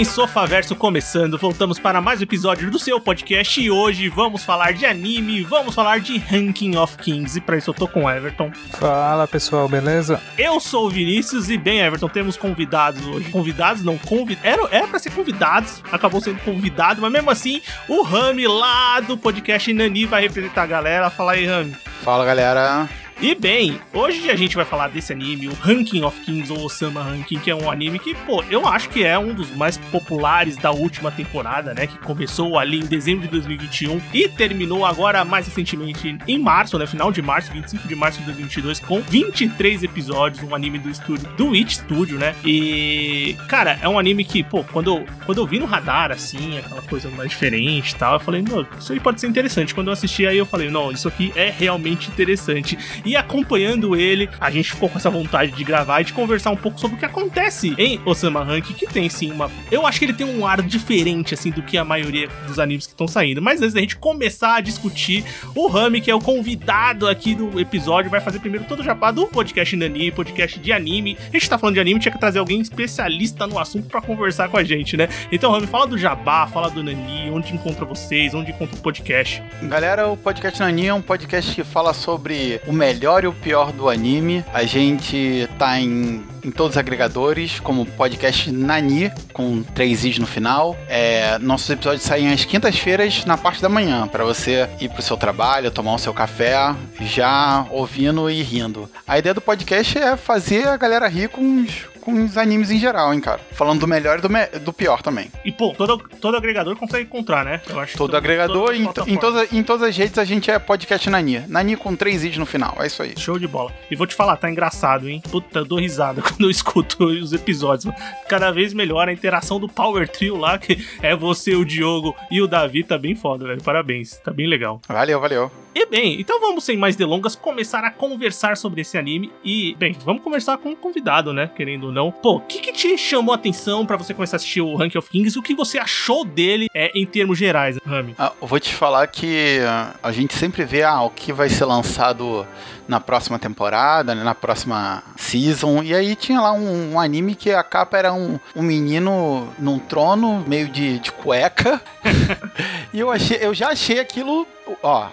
Bem, Sofaverso começando. Voltamos para mais um episódio do seu podcast e hoje vamos falar de anime, vamos falar de Ranking of Kings. E para isso eu tô com o Everton. Fala pessoal, beleza? Eu sou o Vinícius e bem, Everton, temos convidados hoje. Convidados não, convidados. Era, era pra ser convidados, acabou sendo convidado, mas mesmo assim, o Rami lá do podcast Nani vai representar a galera. Fala aí, Rami. Fala galera. E bem, hoje a gente vai falar desse anime, o Ranking of Kings ou Osama Ranking, que é um anime que, pô, eu acho que é um dos mais populares da última temporada, né? Que começou ali em dezembro de 2021 e terminou agora mais recentemente em março, né? Final de março, 25 de março de 2022, com 23 episódios, um anime do estúdio, do It Studio, né? E, cara, é um anime que, pô, quando eu, quando eu vi no radar, assim, aquela coisa mais diferente e tal, eu falei, não, isso aí pode ser interessante. Quando eu assisti aí, eu falei, não, isso aqui é realmente interessante. E acompanhando ele, a gente ficou com essa vontade de gravar e de conversar um pouco sobre o que acontece em Osama Rank, que tem sim uma. Eu acho que ele tem um ar diferente, assim, do que a maioria dos animes que estão saindo. Mas antes da gente começar a discutir, o Rami, que é o convidado aqui do episódio, vai fazer primeiro todo o jabá do podcast Nani, podcast de anime. A gente tá falando de anime, tinha que trazer alguém especialista no assunto para conversar com a gente, né? Então, Rami, fala do jabá, fala do Nani, onde encontra vocês, onde encontra o podcast. Galera, o podcast Nani é um podcast que fala sobre o melhor melhor e o pior do anime. A gente tá em, em todos os agregadores, como podcast Nani, com três i's no final. É, nossos episódios saem às quintas-feiras na parte da manhã, para você ir pro seu trabalho, tomar o seu café, já ouvindo e rindo. A ideia do podcast é fazer a galera rir com os, com os animes em geral, hein, cara. Falando do melhor e do, me do pior também. E, pô, todo, todo agregador consegue encontrar, né? Eu acho todo agregador, em, em, toda, em todas as redes a gente é podcast Nani. Nani com três i's no final, é isso aí. Show de bola. E vou te falar, tá engraçado, hein? Puta, eu dou risada quando eu escuto os episódios. Cada vez melhor a interação do Power Trio lá, que é você, o Diogo e o Davi, tá bem foda, velho. Parabéns, tá bem legal. Valeu, valeu. E bem, então vamos sem mais delongas começar a conversar sobre esse anime e, bem, vamos conversar com um convidado, né, querendo ou não. Pô, o que, que te chamou a atenção para você começar a assistir o Rank of Kings? O que você achou dele é, em termos gerais, Rami? Ah, vou te falar que a gente sempre vê ah, o que vai ser lançado na próxima temporada, né, na próxima season. E aí tinha lá um, um anime que a capa era um, um menino num trono, meio de, de cueca. e eu, achei, eu já achei aquilo ó,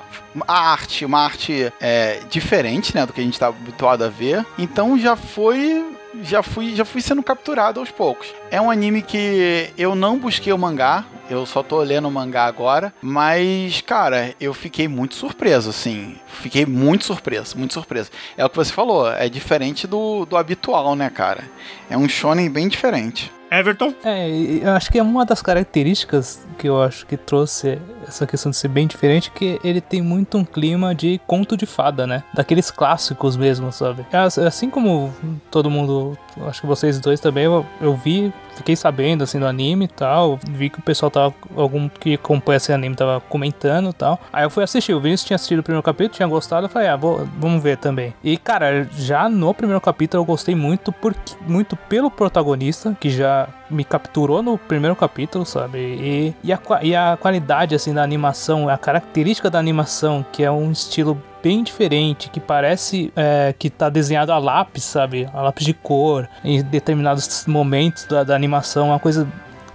a arte, uma arte é, diferente, né, do que a gente tá habituado a ver. Então já foi já fui, já fui sendo capturado aos poucos. É um anime que eu não busquei o mangá, eu só tô lendo o mangá agora, mas, cara, eu fiquei muito surpreso, assim. Fiquei muito surpreso, muito surpreso. É o que você falou, é diferente do, do habitual, né, cara? É um shonen bem diferente. Everton? É, eu acho que é uma das características que eu acho que trouxe essa questão de ser bem diferente, que ele tem muito um clima de conto de fada, né? Daqueles clássicos mesmo, sabe? Assim como todo mundo, acho que vocês dois também, eu, eu vi, fiquei sabendo assim do anime e tal, vi que o pessoal tava, algum que acompanha esse anime tava comentando e tal. Aí eu fui assistir, o Vinícius tinha assistido o primeiro capítulo, tinha gostado, eu falei, ah, vou, vamos ver também. E cara, já no primeiro capítulo eu gostei muito, porque, muito pelo protagonista, que já me capturou no primeiro capítulo, sabe? E, e, a, e a qualidade, assim, da animação, a característica da animação, que é um estilo bem diferente, que parece é, que tá desenhado a lápis, sabe? A lápis de cor, em determinados momentos da, da animação, uma coisa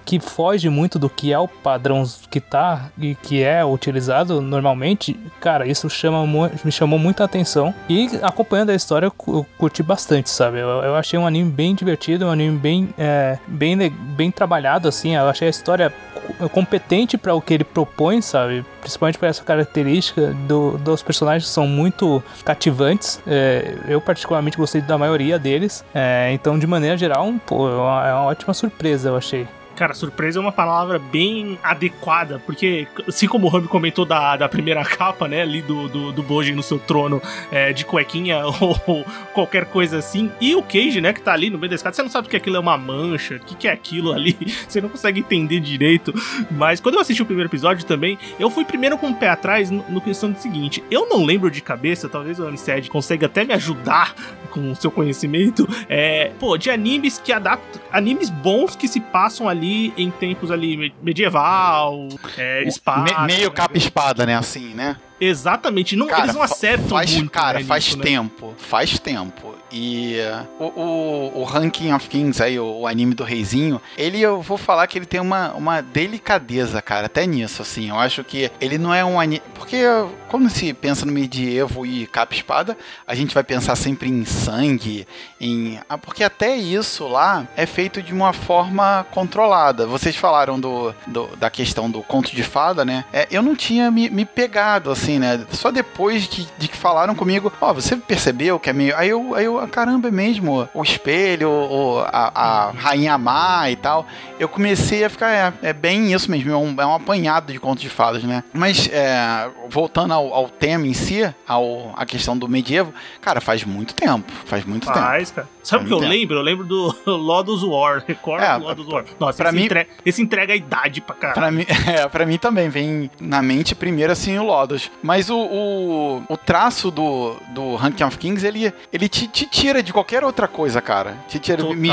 que foge muito do que é o padrão que tá e que é utilizado normalmente, cara, isso chama me chamou muita atenção. E acompanhando a história, eu curti bastante, sabe? Eu, eu achei um anime bem divertido, um anime bem, é, bem, bem trabalhado, assim. Eu achei a história competente para o que ele propõe, sabe? Principalmente por essa característica do, dos personagens que são muito cativantes. É, eu, particularmente, gostei da maioria deles. É, então, de maneira geral, pô, é é uma ótima surpresa, eu achei. Cara, surpresa é uma palavra bem adequada, porque assim como o Rami comentou da, da primeira capa, né, ali do, do, do Boji no seu trono é, de cuequinha ou, qualquer coisa assim, e o Cage, né, que tá ali no meio da escada, você não sabe que aquilo é uma mancha, o que, que é aquilo ali, você não consegue entender direito, mas quando eu assisti o primeiro episódio também, eu fui primeiro com o pé atrás no, no questão do seguinte, eu não lembro de cabeça, talvez o Aniced consiga até me ajudar com o seu conhecimento, é, pô, de animes que adaptam, animes bons que se passam ali em tempos ali medieval, é, espada. Me, meio capa-espada, né? Assim, né? Exatamente. Não, cara, eles não acertam faz, muito. Cara, né, faz nisso, tempo. Né? Faz tempo. E uh, o, o, o, Ranking of Kings aí, o, o, anime do reizinho, ele eu vou falar que ele tem uma, uma delicadeza, cara, até nisso, assim. Eu acho que ele não é um anime. Porque quando se pensa no medievo e capa-espada, a gente vai pensar sempre em sangue, em. Ah, porque até isso lá é feito de uma forma controlada. Vocês falaram do, do da questão do conto de fada, né? É, eu não tinha me, me pegado, assim né? Só depois de, de que falaram comigo, ó, oh, você percebeu que é meio. Aí eu, aí eu caramba, é mesmo, o espelho, o, a, a rainha má e tal. Eu comecei a ficar, é, é bem isso mesmo, é um, é um apanhado de contos de fadas, né? Mas, é, voltando ao, ao, tema em si, ao, a questão do medievo, cara, faz muito tempo, faz muito faz, tempo. Faz, cara. Sabe o que eu tempo. lembro? Eu lembro do Lodos War, Record é, do Lodos War. Nossa, pra esse, mim, entrega, esse entrega a idade pra caralho. Pra mim, é, pra mim também, vem na mente primeiro assim o Lodos. Mas o, o, o traço do, do Ranking of Kings, ele, ele te, te tira de qualquer outra coisa, cara. Te tira, me,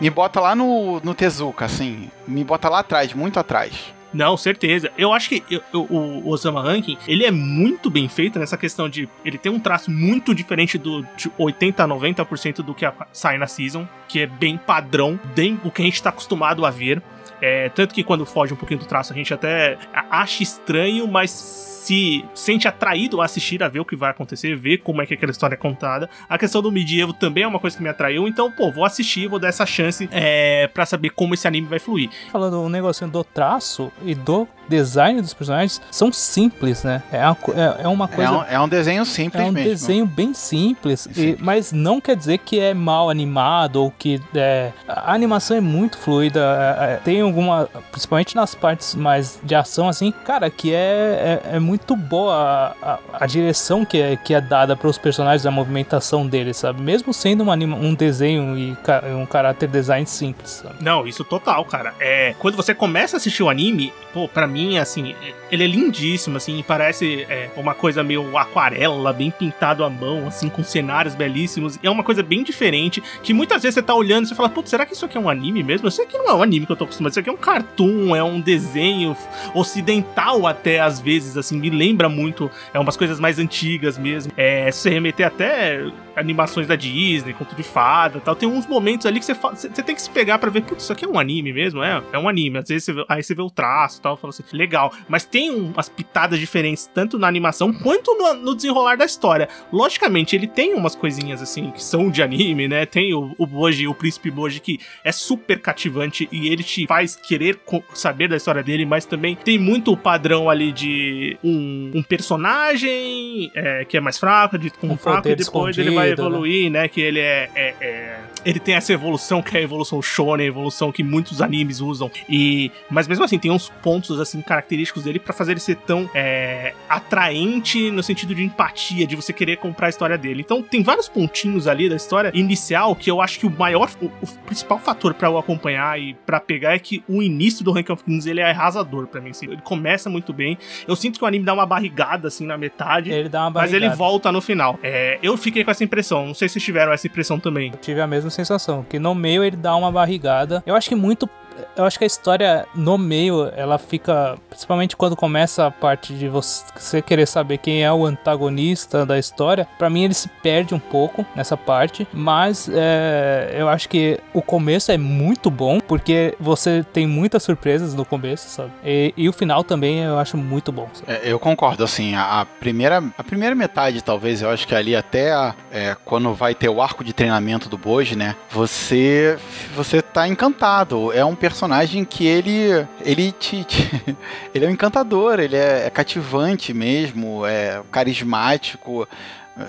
me bota lá no, no Tezuka, assim. Me bota lá atrás, muito atrás. Não, certeza. Eu acho que eu, eu, o Osama Ranking, ele é muito bem feito nessa questão de. Ele tem um traço muito diferente do de 80 a 90% do que sai na season, que é bem padrão, bem o que a gente tá acostumado a ver. É, tanto que quando foge um pouquinho do traço, a gente até acha estranho, mas se sente atraído a assistir, a ver o que vai acontecer, ver como é que aquela história é contada. A questão do medievo também é uma coisa que me atraiu, então, pô, vou assistir, vou dar essa chance é, para saber como esse anime vai fluir. Falando um negocinho do traço e do design dos personagens são simples, né? É uma, é, é uma coisa. É um, é um, desenho simples É um mesmo. desenho bem simples, e, mas não quer dizer que é mal animado ou que. É, a animação é muito fluida. É, é, tem alguma. Principalmente nas partes mais de ação, assim, cara, que é, é, é muito boa a, a, a, direção que é, que é dada para os personagens, a movimentação deles, sabe? Mesmo sendo anima, um desenho e um caráter design simples. Sabe? Não, isso total, cara. É, quando você começa a assistir o anime, pô, pra mim mim, assim, ele é lindíssimo, assim, parece é, uma coisa meio aquarela, bem pintado à mão, assim, com cenários belíssimos. É uma coisa bem diferente, que muitas vezes você tá olhando e você fala, putz, será que isso aqui é um anime mesmo? Isso aqui não é um anime que eu tô acostumado, isso aqui é um cartoon, é um desenho ocidental até, às vezes, assim, me lembra muito, é umas coisas mais antigas mesmo. É, se remeter até animações da Disney, conto de fada tal. Tem uns momentos ali que você, você tem que se pegar para ver, putz, isso aqui é um anime mesmo? É, é um anime. Às vezes você vê, aí você vê o traço tal, fala assim, legal. Mas tem umas pitadas diferentes, tanto na animação quanto no, no, desenrolar da história. Logicamente, ele tem umas coisinhas assim que são de anime, né? Tem o, o Boji, o príncipe Boji, que é super cativante e ele te faz querer saber da história dele, mas também tem muito o padrão ali de um personagem é, que é mais fraco, de com um fraco, e depois ele vai né? evoluir, né? né? Que ele é, é, é, Ele tem essa evolução que é a evolução shonen, a evolução que muitos animes usam. E. Mas mesmo assim, tem uns pontos assim característicos dele para fazer ele ser tão é, atraente no sentido de empatia, de você querer comprar a história dele. Então tem vários pontinhos ali da história inicial que eu acho que o maior, o, o principal fator para eu acompanhar e para pegar é que o início do Rank of Kings ele é arrasador para mim. Assim, ele começa muito bem. Eu sinto que o anime dá uma barrigada assim na metade, ele dá uma barrigada. mas ele volta no final. É, eu fiquei com essa impressão. Não sei se tiveram essa impressão também. Eu tive a mesma sensação, que no meio ele dá uma barrigada. Eu acho que muito eu acho que a história no meio, ela fica. Principalmente quando começa a parte de você querer saber quem é o antagonista da história. para mim, ele se perde um pouco nessa parte. Mas é, eu acho que o começo é muito bom, porque você tem muitas surpresas no começo, sabe? E, e o final também eu acho muito bom. É, eu concordo, assim. A, a, primeira, a primeira metade, talvez, eu acho que ali até a, é, quando vai ter o arco de treinamento do Boji, né? Você, você tá encantado. É um personagem personagem que ele. Ele te. te ele é um encantador, ele é, é, cativante mesmo, é carismático.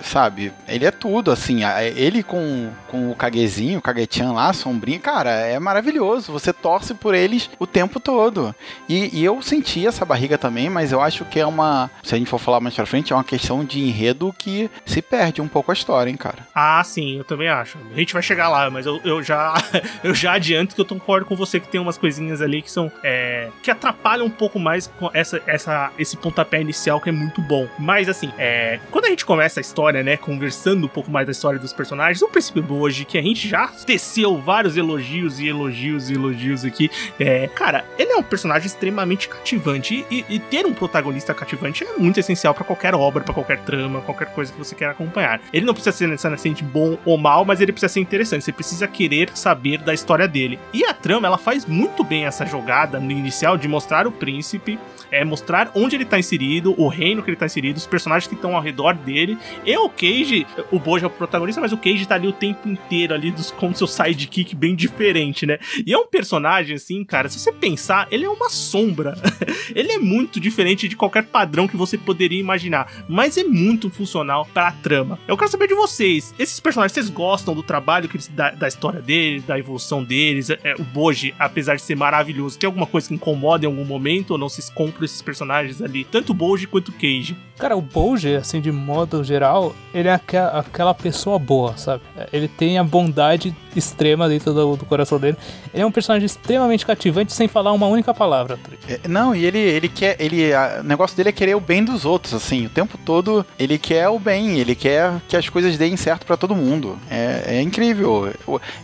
Sabe? Ele é tudo, assim. Ele com, com o Kagezinho, o Kagechan lá, sombrinha, cara, é maravilhoso. Você torce por eles o tempo todo. E, e, eu senti essa barriga também, mas eu acho que é uma. Se a gente for falar mais pra frente, é uma questão de enredo que se perde um pouco a história, hein, cara. Ah, sim, eu também acho. A gente vai chegar lá, mas eu, eu já eu já adianto que eu concordo com você que tem umas coisinhas ali que são. É, que atrapalham um pouco mais essa, essa, esse pontapé inicial que é muito bom. Mas assim, é, quando a gente começa a história, né, conversando um pouco mais da história dos personagens, o Príncipe Boji, que a gente já teceu vários elogios e elogios e elogios aqui, é, cara, ele é um personagem extremamente cativante e, e ter um protagonista cativante é muito essencial para qualquer obra, para qualquer trama, qualquer coisa que você queira acompanhar. Ele não precisa ser necessariamente bom ou mal, mas ele precisa ser interessante. Você precisa querer saber da história dele. E a trama, ela faz muito bem essa jogada no inicial de mostrar o príncipe, é mostrar onde ele tá inserido, o reino que ele tá inserido, os personagens que estão ao redor dele. E o Cage, o Bojo é o protagonista, mas o Cage tá ali o tempo inteiro ali dos, como seu sidekick bem diferente, né? E é um personagem assim, cara, se você pensar, ele é uma sombra. ele é muito diferente de qualquer padrão que você poderia imaginar, mas é muito funcional para a trama. Eu quero saber de vocês, esses personagens, vocês gostam do trabalho que eles, da, da história deles, da evolução deles? É, é, o Boji, apesar de ser maravilhoso, tem alguma coisa que incomoda em algum momento ou não se compra esses personagens ali, tanto o Boji quanto o Cage? Cara, o Boji, assim, de modo geral, ele é aquela, aquela pessoa boa, sabe? Ele tem a bondade extrema dentro do, do, coração dele. Ele é um personagem extremamente cativante sem falar uma única palavra. É, não, e ele, ele quer. Ele, a, o negócio dele é querer o bem dos outros, assim. O tempo todo ele quer o bem, ele quer que as coisas deem certo para todo mundo. É, é incrível.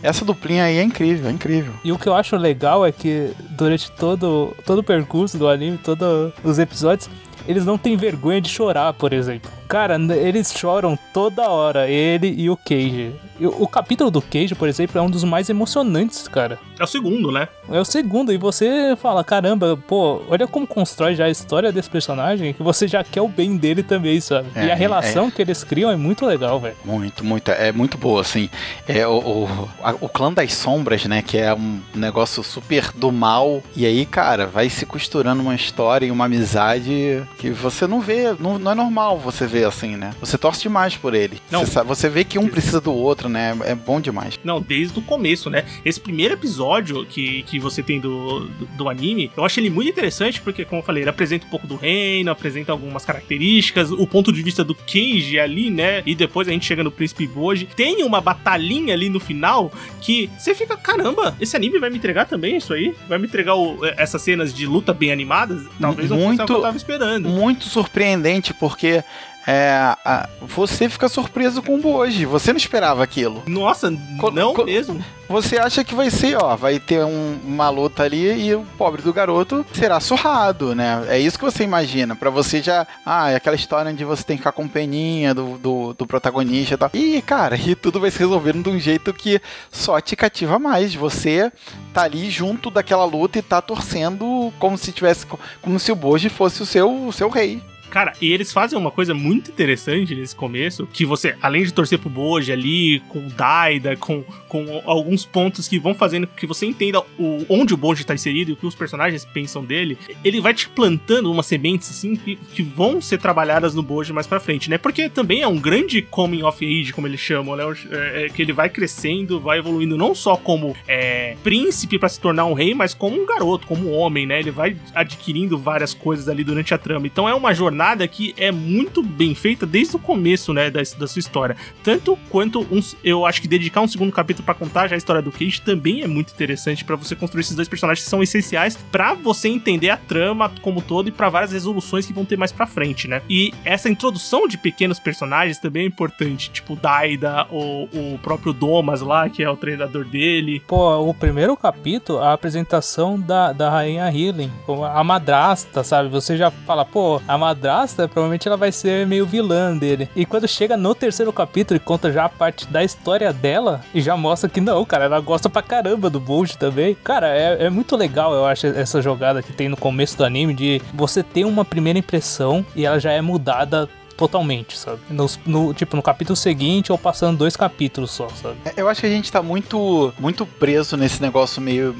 Essa duplinha aí é incrível, é incrível. E o que eu acho legal é que durante todo, todo o percurso do anime, todos os episódios, eles não têm vergonha de chorar, por exemplo. Cara, eles choram toda hora, ele e o Cage. O capítulo do Cage, por exemplo, é um dos mais emocionantes, cara. É o segundo, né? É o segundo, e você fala, caramba, pô, olha como constrói já a história desse personagem, que você já quer o bem dele também, sabe? É, e a relação é... que eles criam é muito legal, velho. Muito, muito, é muito boa, assim. É o, o, a, o clã das sombras, né, que é um negócio super do mal, e aí, cara, vai se costurando uma história e uma amizade que você não vê, não, não é normal você ver assim, né? Você torce demais por ele. Não. Você, sabe, você vê que um precisa do outro, né? É bom demais. Não, desde o começo, né? Esse primeiro episódio que, que você tem do, do, do anime, eu acho ele muito interessante porque, como eu falei, ele apresenta um pouco do reino, apresenta algumas características, o ponto de vista do Keiji ali, né? E depois a gente chega no Príncipe Boji. Tem uma batalhinha ali no final que você fica, caramba, esse anime vai me entregar também isso aí? Vai me entregar o, essas cenas de luta bem animadas? Talvez não fosse o que eu tava esperando. Muito surpreendente, porque é, a, você fica surpreso com o Boji. Você não esperava aquilo. Nossa, co não co mesmo. Você acha que vai ser, ó, vai ter um, uma luta ali e o pobre do garoto será surrado, né? É isso que você imagina. para você já. Ah, é aquela história onde você tem que ficar com peninha do, do, do protagonista e tal. E, cara, e tudo vai se resolvendo de um jeito que só te cativa mais. Você tá ali junto daquela luta e tá torcendo como se tivesse. Como se o Boji fosse o seu, o seu rei. Cara, e eles fazem uma coisa muito interessante nesse começo, que você, além de torcer pro Boji ali, com o Daida, com, com alguns pontos que vão fazendo que você entenda o, onde o Boji tá inserido e o que os personagens pensam dele, ele vai te plantando umas sementes, assim, que, que vão ser trabalhadas no Boji mais pra frente, né? Porque também é um grande coming of age, como eles chamam, né? É, é, que ele vai crescendo, vai evoluindo não só como é, príncipe para se tornar um rei, mas como um garoto, como um homem, né? Ele vai adquirindo várias coisas ali durante a trama. Então é uma jornada jornada que é muito bem feita desde o começo, né, da, da sua história. Tanto quanto uns, eu acho que dedicar um segundo capítulo para contar já a história do Cage também é muito interessante para você construir esses dois personagens que são essenciais para você entender a trama como todo e para várias resoluções que vão ter mais para frente, né? E essa introdução de pequenos personagens também é importante, tipo Daida, o, o próprio Domas lá, que é o treinador dele. Pô, o primeiro capítulo, a apresentação da, da rainha Healing, a madrasta, sabe? Você já fala, pô, a madrasta madrasta, provavelmente ela vai ser meio vilã dele. E quando chega no terceiro capítulo e conta já a parte da história dela, e já mostra que não, cara, ela gosta pra caramba do Bolt também. Cara, é, é muito legal, eu acho, essa jogada que tem no começo do anime de você ter uma primeira impressão e ela já é mudada totalmente, sabe? No, no, tipo, no capítulo seguinte ou passando dois capítulos só, sabe? É, eu acho que a gente tá muito, muito preso nesse negócio meio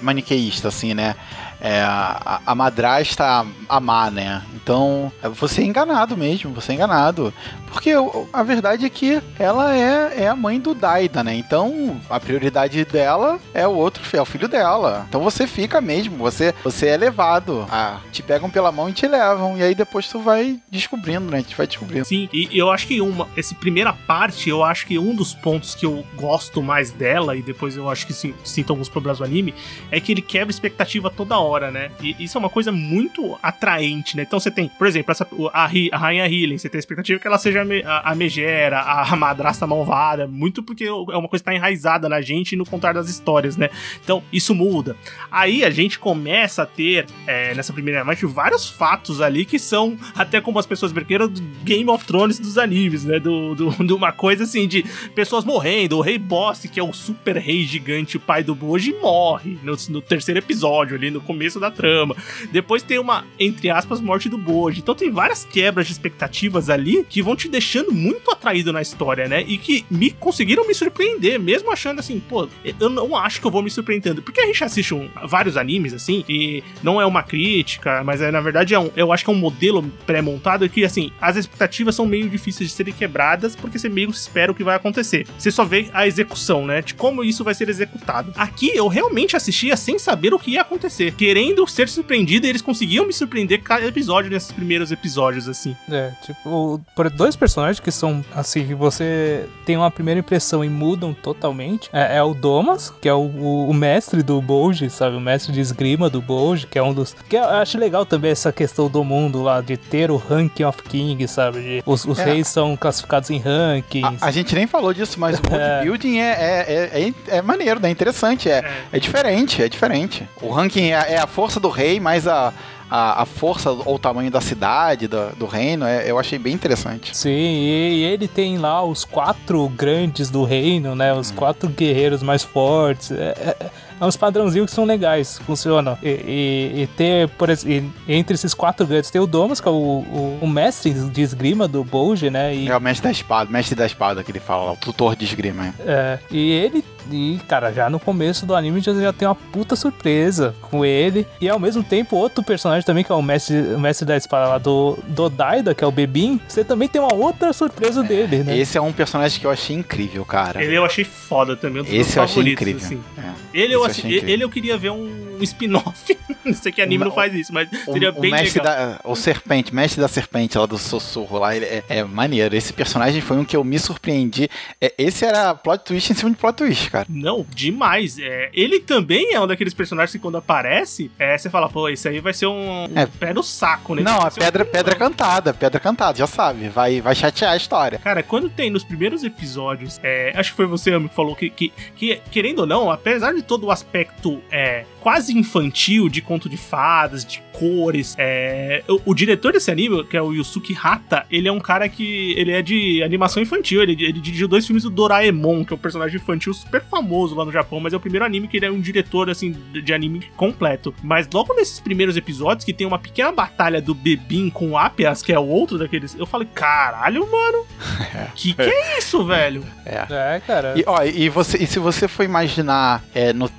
maniqueísta, assim, né? É, a, a madrasta amar, né? Então, você é enganado mesmo, você é enganado. Porque a verdade é que ela é, é a mãe do Daida, né? Então, a prioridade dela é o outro, é o filho dela. Então você fica mesmo, você, você é levado. A, te pegam pela mão e te levam. E aí depois tu vai descobrindo, né? A gente vai descobrindo. Sim, e eu acho que uma, essa primeira parte, eu acho que um dos pontos que eu gosto mais dela, e depois eu acho que sim, sinto alguns problemas do anime, é que ele quebra expectativa toda hora, né? E isso é uma coisa muito atraente, né? Então você tem, por exemplo, essa, a, a Rainha Healing, você tem a expectativa que ela seja a, a megera, a, madrasta malvada, muito porque é uma coisa que tá enraizada na gente e no contar das histórias, né? Então isso muda. Aí a gente começa a ter, é, nessa primeira parte, vários fatos ali que são, até como as pessoas brinqueiram, do Game of Thrones dos animes, né? Do, do, de uma coisa assim de pessoas morrendo. O rei Boss, que é o super rei gigante, o pai do Boji, morre no, no terceiro episódio, ali no começo da trama. Depois tem uma, entre aspas, morte do Boji. Então tem várias quebras de expectativas ali que vão te deixando muito atraído na história, né? E que me conseguiram me surpreender, mesmo achando assim, pô, eu não acho que eu vou me surpreendendo. Porque a gente assiste um, vários animes, assim, e não é uma crítica, mas é, na verdade é um, eu acho que é um modelo pré-montado que, assim, as expectativas são meio difíceis de serem quebradas porque você meio espera o que vai acontecer. Você só vê a execução, né? De como isso vai ser executado. Aqui eu realmente assistia sem saber o que ia acontecer, querendo ser surpreendido e eles conseguiam me surpreender cada episódio nesses primeiros episódios, assim. É, tipo, por dois personagens que são, assim, que você tem uma primeira impressão e mudam totalmente. É, é o Domas, que é o, o, o mestre do Bolge, sabe? O mestre de esgrima do Bolge, que é um dos. Que eu acho legal também essa questão do mundo lá, de ter o ranking of king, sabe? De, os, os é. reis são classificados em rankings. A, a, gente nem falou disso, mas o world building é, é, é, é, maneiro, né? Interessante, é, é. diferente, é diferente. O ranking é, a força do rei, mais a a, a força ou o tamanho da cidade, do, do reino, é, eu achei bem interessante. Sim, e, ele tem lá os quatro grandes do reino, né? Os hum. quatro guerreiros mais fortes. É, é, é uns padrãozinhos que são legais, funcionam. E, e, e ter, por exemplo, entre esses quatro grandes, tem o Domus, que é o, o, o mestre de esgrima do Bolge, né? E... É o mestre da espada, mestre da espada que ele fala, o tutor de esgrima. É, e ele e, cara, já no começo do anime já, já tem uma puta surpresa com ele. E ao mesmo tempo, outro personagem também, que é o mestre, o mestre da espada lá do, do Daida, que é o Bebin, você também tem uma outra surpresa é, dele, né? Esse é um personagem que eu achei incrível, cara. Ele eu achei foda também. Um esse eu achei incrível. Assim. É. Ele, eu, assim, ele eu queria ver um spin-off. não sei que anime o, não faz isso, mas seria o, bem o legal. Da, o Serpente, mestre da Serpente lá do Sussurro lá, ele é, é, maneiro. Esse personagem foi um que eu me surpreendi. É, esse era plot twist em cima de plot twist, cara. Não, demais. É, ele também é um daqueles personagens que quando aparece, é, você fala, pô, isso aí vai ser um, um é. pé no saco, né? Não, a pedra, um... pedra cantada, pedra cantada, já sabe. Vai, vai chatear a história. Cara, quando tem nos primeiros episódios, é, acho que foi você, Amy, que falou que, que, que, querendo ou não, apesar de todo o aspecto é, quase infantil de conto de fadas, de cores. É... O, o, diretor desse anime, que é o Yusuke Hata, ele é um cara que. Ele é de animação infantil. Ele, ele dirigiu dois filmes do Doraemon, que é um personagem infantil super famoso lá no Japão, mas é o primeiro anime que ele é um diretor, assim, de anime completo. Mas logo nesses primeiros episódios, que tem uma pequena batalha do Bebin com o Apias, que é o outro daqueles. Eu falei, caralho, mano. que que é isso, velho? É, é cara. E, ó, e, você, e se você for imaginar é, no,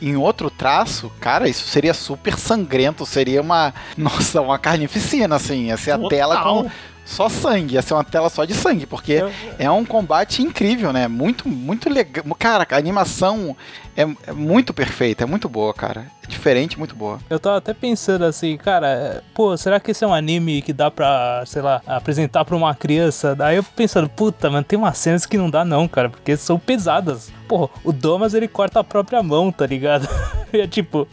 em outro traço, cara, isso seria super sangrento, seria uma, nossa, uma carnificina, assim, ia ser a tela com só sangue, ia ser uma tela só de sangue, porque é um combate incrível, né? Muito, muito legal. Cara, a animação é, é, muito perfeita, é muito boa, cara. Diferente, muito boa. Eu tava até pensando assim, cara, pô, será que esse é um anime que dá pra, sei lá, apresentar pra uma criança? Daí eu pensando, puta, mano, tem umas cenas que não dá não, cara, porque são pesadas. Pô, o Domas ele corta a própria mão, tá ligado? é tipo,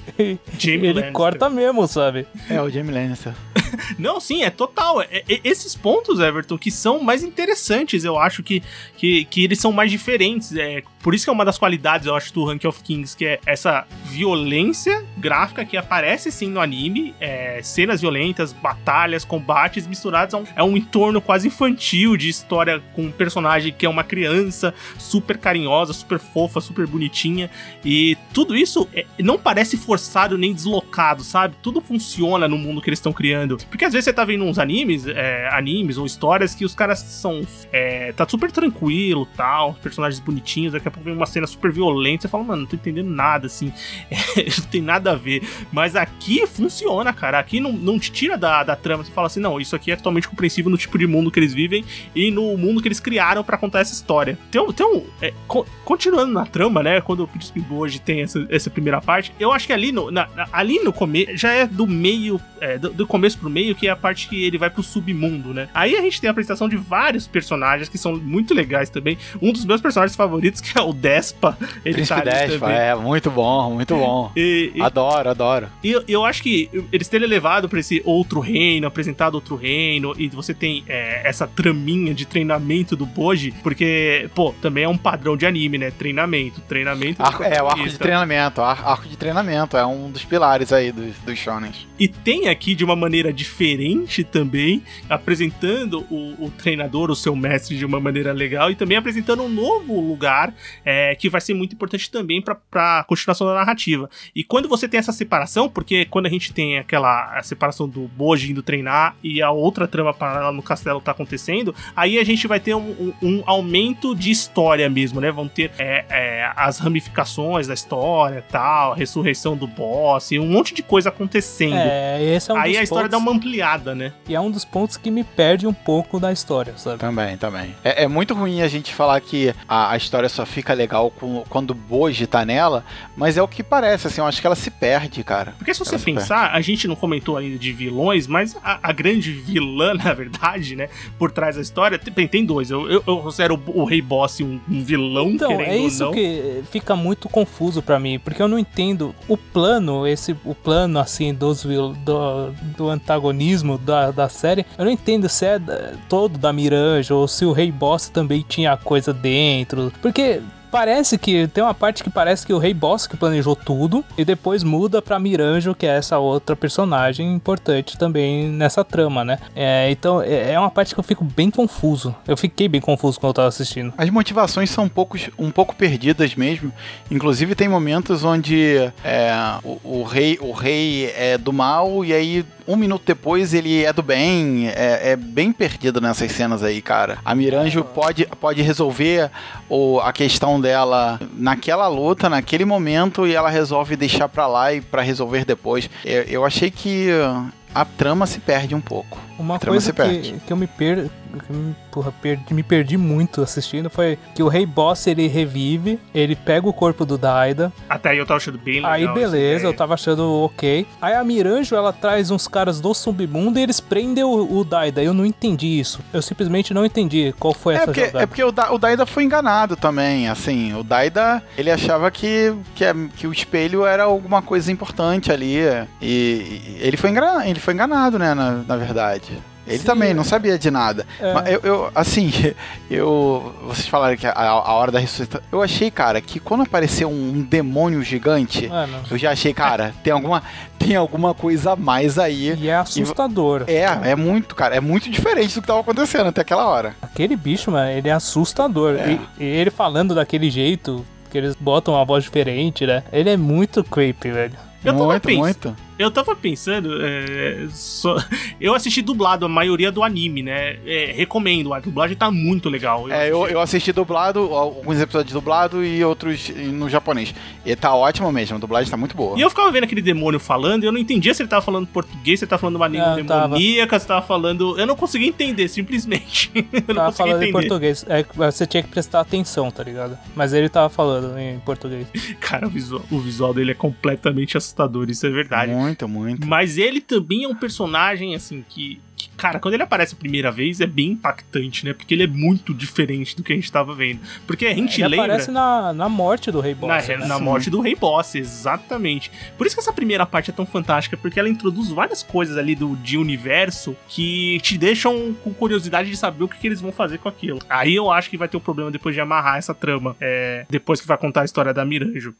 Jamie ele Lannister. corta mesmo, sabe? É, o Jamie Lannister. não, sim, é total. É, é, esses pontos, Everton, que são mais interessantes, eu acho que, que, que eles são mais diferentes. É, por isso que é uma das qualidades, eu acho, do Rank of Kings, que é essa violência gráfica que aparece sim no anime, é, cenas violentas, batalhas, combates misturados a um, é um entorno quase infantil de história com um personagem que é uma criança super carinhosa, super fofa, super bonitinha, e tudo isso é, não parece forçado nem deslocado, sabe? Tudo funciona no mundo que eles estão criando. Porque às vezes você tá vendo uns animes, é, animes ou histórias que os caras são. É, tá super tranquilo tal, personagens bonitinhos, daqui a pouco vem uma cena super violenta, você fala, mano, não tô entendendo nada, assim. não tem nada a ver. Mas aqui funciona, cara. Aqui não, não te tira da, da trama. Você fala assim, não, isso aqui é totalmente compreensível no tipo de mundo que eles vivem e no mundo que eles criaram para contar essa história. Um. É, co continuando na trama, né? Quando o Príncipe hoje tem essa, essa primeira parte, eu acho que ali no, na, ali no começo já é do meio, é, do, do, começo pro meio, que é a parte que ele vai pro submundo, né? Aí a gente tem a apresentação de vários personagens que são muito legais também. Um dos meus personagens favoritos, que é o Despa. Ele Príncipe tá Despa, é, muito bom, muito bom. E, e, adoro, adoro. E eu, eu acho que eles terem levado pra esse outro reino, apresentado outro reino, e você tem é, essa traminha de treinamento do Boji, porque, pô, também é um padrão de anime, né? Treinamento, treinamento. Arco, é, o arco de treinamento, arco de treinamento, é um dos pilares aí dos, dos shonens. E tem aqui de uma maneira diferente também, apresentando o, o treinador, o seu mestre de uma maneira legal e também apresentando um novo lugar é, que vai ser muito importante também para a continuação da narrativa. E quando você tem essa separação, porque quando a gente tem aquela separação do Boji indo treinar e a outra trama paralela no castelo tá acontecendo, aí a gente vai ter um, um, um aumento de história mesmo, né? Vão ter é, é, as ramificações da história tal, a ressurreição do boss e um monte de coisa acontecendo. É, esse é um Aí a história pontos... dá uma ampliada, né? E é um dos pontos que me perde um pouco da história, sabe? Também, também. É, é muito ruim a gente falar que a, a história só fica legal com, quando o Boji tá nela, mas é o que parece, assim, eu acho que ela se perde, cara. Porque se você ela pensar, a gente não comentou ainda de vilões, mas a, a, grande vilã, na verdade, né, por trás da história, tem, tem dois. Eu, eu, eu considero o, o Rei Boss um, um vilão, então, querendo é isso que fica muito confuso para mim, porque eu não entendo o plano, esse o plano assim dos do, do antagonismo da, da série. Eu não entendo se é todo da Miranja ou se o Rei Boss também tinha coisa dentro, porque Parece que tem uma parte que parece que o Rei Boss que planejou tudo e depois muda pra Miranjo, que é essa outra personagem importante também nessa trama, né? É, então é, é uma parte que eu fico bem confuso. Eu fiquei bem confuso quando eu tava assistindo. As motivações são um pouco, um pouco perdidas mesmo. Inclusive tem momentos onde é, o, o, rei, o rei é do mal e aí um minuto depois ele é do bem. É, é bem perdido nessas cenas aí, cara. A Miranjo pode, pode resolver o, a questão dela naquela luta, naquele momento, e ela resolve deixar pra lá e para resolver depois. Eu, eu achei que a trama se perde um pouco. Uma coisa que, que eu me perco, porra, perdi, me perdi muito assistindo foi que o Rei Boss ele revive, ele pega o corpo do Daida. Até aí eu tava achando bem legal. Aí beleza, eu tava achando ok. Aí a Miranjo ela traz uns caras do submundo e eles prendem o, o Daida. Eu não entendi isso. Eu simplesmente não entendi qual foi é essa porque, jogada. É porque o, da, o Daida foi enganado também, assim. O Daida, ele achava que, que, que o espelho era alguma coisa importante ali. E, e ele, foi enganado, ele foi enganado, né, na, na verdade. Ele Sim, também não sabia de nada. É. Mas eu, eu, assim, eu. Vocês falaram que a, a hora da ressuscitação. Eu achei, cara, que quando apareceu um demônio gigante, Mano. eu já achei, cara, tem alguma, tem alguma coisa a mais aí. E é assustador. E, é, é muito, cara, é muito diferente do que tava acontecendo até aquela hora. Aquele bicho, mano, ele é assustador. É. E, ele falando daquele jeito, que eles botam uma voz diferente, né? Ele é muito creepy, velho. Eu muito, muito. Eu tava pensando, é, só, eu assisti dublado a maioria do anime, né? É, recomendo, a dublagem tá muito legal. Eu é, eu, eu, assisti dublado, alguns episódios dublado e outros no japonês. E tá ótimo mesmo, a dublagem tá muito boa. E eu ficava vendo aquele demônio falando e eu não entendia se ele tava falando português, se ele tava falando uma língua demoníaca, tava. se tava falando. Eu não conseguia entender, simplesmente. eu não tava falando entender. em português. É, você tinha que prestar atenção, tá ligado? Mas ele tava falando em português. Cara, o visual, o visual dele é completamente assustador, isso é verdade. Muito muito, muito. Mas ele também é um personagem, assim, que que, cara, quando ele aparece a primeira vez é bem impactante, né? Porque ele é muito diferente do que a gente tava vendo. Porque a gente ele lembra. Ele aparece na, na morte do Rei Boss. Na, né? na morte do Rei Boss, exatamente. Por isso que essa primeira parte é tão fantástica, porque ela introduz várias coisas ali do, de universo que te deixam com curiosidade de saber o que, que eles vão fazer com aquilo. Aí eu acho que vai ter o um problema depois de amarrar essa trama. É, depois que vai contar a história da Miranjo.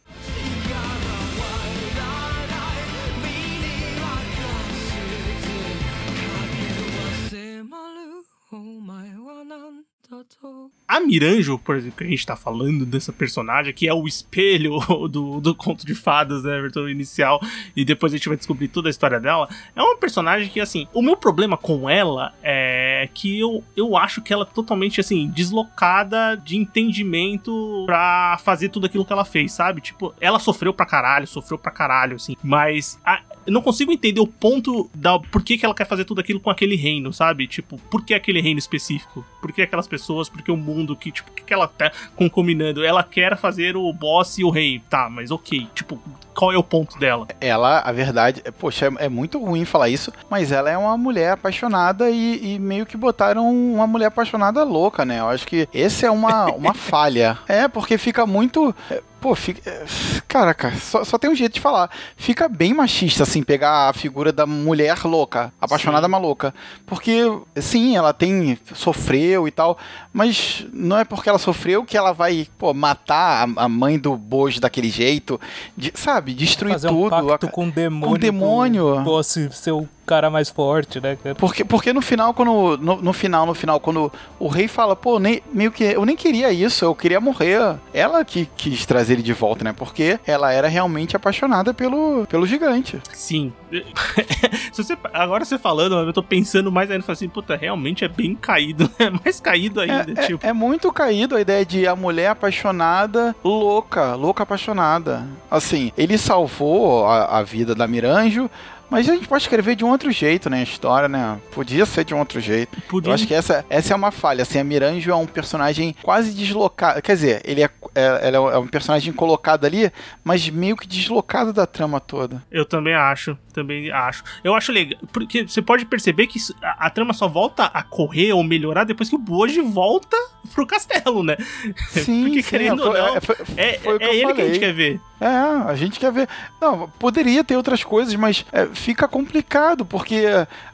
A Miranjo, por exemplo, que a gente tá falando dessa personagem, que é o espelho do, do conto de fadas, né, Everton, inicial, e depois a gente vai descobrir toda a história dela, é uma personagem que, assim, o meu problema com ela é que eu, eu acho que ela é totalmente, assim, deslocada de entendimento pra fazer tudo aquilo que ela fez, sabe? Tipo, ela sofreu pra caralho, sofreu pra caralho, assim, mas a, eu não consigo entender o ponto da por que, que ela quer fazer tudo aquilo com aquele reino, sabe? Tipo, por que aquele reino específico? Por que aquelas pessoas? Por que o mundo? Que, tipo, que, que ela tá concominando? Ela quer fazer o boss e o rei. Tá, mas ok. Tipo, qual é o ponto dela? Ela, a verdade, poxa, é, é muito ruim falar isso, mas ela é uma mulher apaixonada e, e, meio que botaram uma mulher apaixonada louca, né? Eu acho que esse é uma, uma falha. É, porque fica muito. Pô, fica. Caraca, só, só tem um jeito de falar. Fica bem machista, assim, pegar a figura da mulher louca, apaixonada sim. maluca. Porque, sim, ela tem. sofreu e tal, mas não é porque ela sofreu que ela vai, pô, matar a, a mãe do Bojo daquele jeito, de, sabe? Destruir Fazer tudo. Um pacto com o demônio. Com o demônio. Pô, se seu cara mais forte, né, cara? Porque, porque no final, quando. No, no final, no final, quando o rei fala, pô, nem, meio que. Eu nem queria isso, eu queria morrer. Ela que quis trazer ele de volta, né? Porque ela era realmente apaixonada pelo, pelo gigante. Sim. você, agora você falando, eu tô pensando mais ainda, assim, puta, realmente é bem caído, é mais caído ainda, é, tipo. É, é, muito caído a ideia de a mulher apaixonada, louca, louca apaixonada. Assim, ele salvou a, a vida da Miranjo, mas a gente pode escrever de um outro jeito, né? A história, né? Podia ser de um outro jeito. Podia. Eu acho que essa, essa é uma falha. Assim, a Miranjo é um personagem quase deslocado. Quer dizer, ele é, é, ela é um personagem colocado ali, mas meio que deslocado da trama toda. Eu também acho. Também acho. Eu acho legal. Porque você pode perceber que a, a trama só volta a correr ou melhorar depois que o Boji volta pro castelo, né? Sim, porque sim, querendo ou não, é, foi, é, é ele falei. que a gente quer ver. É, a gente quer ver. Não, poderia ter outras coisas, mas é, fica complicado, porque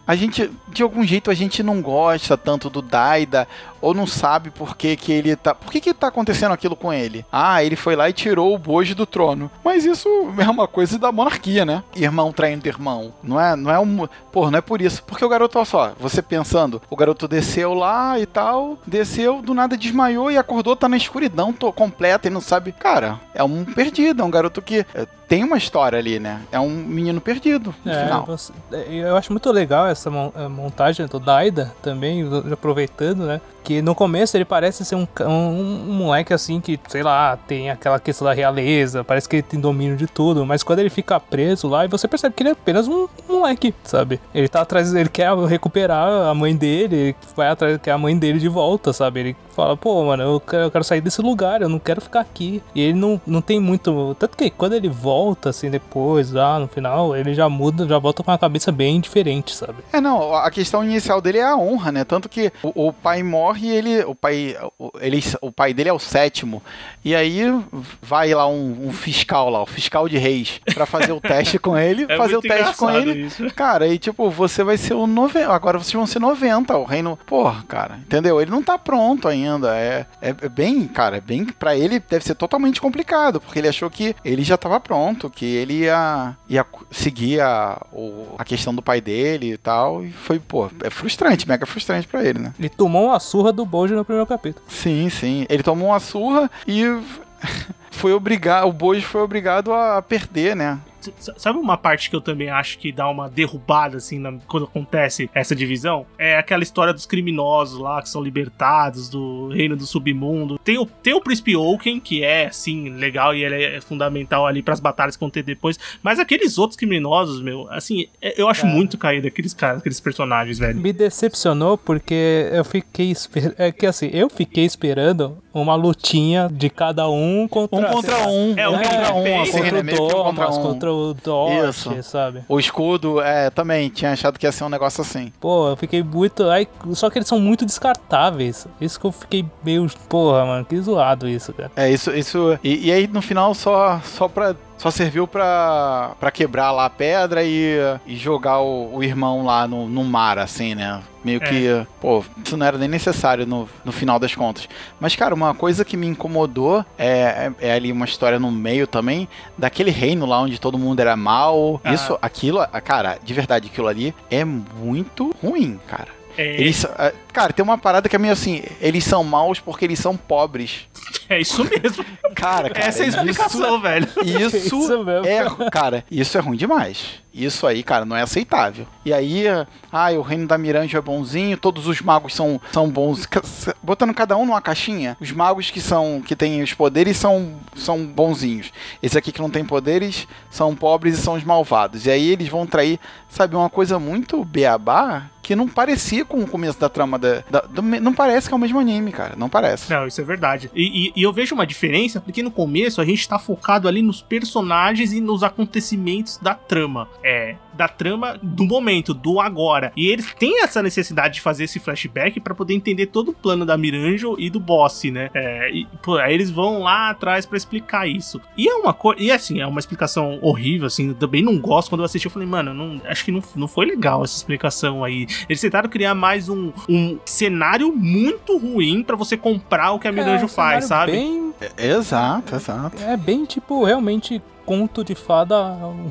a gente, de algum jeito, a gente não gosta tanto do Daida, ou não sabe por que, que ele tá. Por que, que tá acontecendo aquilo com ele? Ah, ele foi lá e tirou o bojo do trono. Mas isso é uma coisa da monarquia, né? Irmão traindo irmão. Não é, não é um. Pô, não é por isso. Porque o garoto, olha só, você pensando, o garoto desceu lá e tal, desceu, do nada desmaiou e acordou, tá na escuridão tô completa e não sabe. Cara, é um perdido, é um garoto que é, tem uma história ali, né? É um menino perdido no é, final. Você, é, eu acho muito legal essa é, montagem do Daida também, aproveitando, né? Que no começo ele parece ser um, um, um, moleque assim que, sei lá, tem aquela questão da realeza, parece que ele tem domínio de tudo, mas quando ele fica preso lá, você percebe que ele é apenas um, moleque, sabe? Ele tá atrás, ele quer recuperar a mãe dele, ele vai atrás, quer a mãe dele de volta, sabe? Ele fala, pô, mano, eu quero, eu quero sair desse lugar, eu não quero ficar aqui. E ele não, não tem muito. Tanto que quando ele volta, assim, depois, lá no final, ele já muda, já volta com a cabeça bem diferente, sabe? É, não, a questão inicial dele é a honra, né? Tanto que o, o pai morre e ele. O pai, ele, o pai dele é o sétimo. E aí vai lá um, um fiscal lá, o fiscal de reis, para fazer o teste com ele, é fazer o teste com ele. Isso. Cara, e tipo, você vai ser o 90. Agora vocês vão ser 90, o reino. Porra, cara, entendeu? Ele não tá pronto ainda. É, é, bem, cara, é bem. para ele deve ser totalmente complicado, porque ele achou que ele já estava pronto, que ele ia, ia seguir a, o, a questão do pai dele e tal. E foi, pô, é frustrante, mega frustrante para ele, né? Ele tomou uma surra do Bojo no primeiro capítulo. Sim, sim. Ele tomou uma surra e. foi obrigado, o Bojo foi obrigado a perder, né? Sabe uma parte que eu também acho que dá uma derrubada, assim, na, quando acontece essa divisão? É aquela história dos criminosos lá que são libertados do reino do submundo. Tem o, tem o Príncipe Oaken, que é, assim, legal e ele é fundamental ali para as batalhas que vão ter depois. Mas aqueles outros criminosos, meu, assim, é, eu acho é. muito caído aqueles caras, aqueles personagens, velho. Me decepcionou porque eu fiquei esperando. É que assim, eu fiquei esperando uma lutinha de cada um contra um. Contra um. É, um contra um. Contra o contra o Dodge, sabe? O escudo, é, também tinha achado que ia ser um negócio assim. Pô, eu fiquei muito. Aí, só que eles são muito descartáveis. Isso que eu fiquei meio. Porra, mano, que zoado isso, cara. É, isso. isso e, e aí no final, só, só pra só serviu pra, pra quebrar lá a pedra e, e jogar o, o irmão lá no, no mar, assim, né? Meio é. que, pô, isso não era nem necessário no, no final das contas. Mas, cara, uma coisa que me incomodou é, é, é ali uma história no meio também, daquele reino lá onde todo mundo era mal. Ah. Isso, aquilo, cara, de verdade, aquilo ali é muito ruim, cara. É, Eles, cara, tem uma parada que é meio assim, eles são maus porque eles são pobres. é isso mesmo. Cara, cara Essa é a explicação, velho. Isso, Isso mesmo. é, cara, isso é ruim demais. Isso aí, cara, não é aceitável. E aí, ah, o reino da Miranja é bonzinho, todos os magos são, são bons. Botando cada um numa caixinha, os magos que são que têm os poderes são, são bonzinhos. Esse aqui que não tem poderes são pobres e são os malvados. E aí eles vão trair, sabe, uma coisa muito beabá que não parecia com o começo da trama da, da- do- não parece que é o mesmo anime, cara. Não parece. Não, isso é verdade. E, e- e eu vejo uma diferença porque no começo a gente tá focado ali nos personagens e nos acontecimentos da trama. É, da trama do momento, do agora. E eles têm essa necessidade de fazer esse flashback pra poder entender todo o plano da Miranjo e do boss, né? É, e, pô, aí eles vão lá atrás pra explicar isso. E é uma coisa. E assim, é uma explicação horrível, assim. Eu também não gosto. Quando eu assisti, eu falei, mano, não, acho que não, não foi legal essa explicação aí. Eles tentaram criar mais um, um cenário muito ruim pra você comprar o que a Miranjo É um faz, sabe? Bem, É- exato, exato. é bem tipo, realmente conto de fada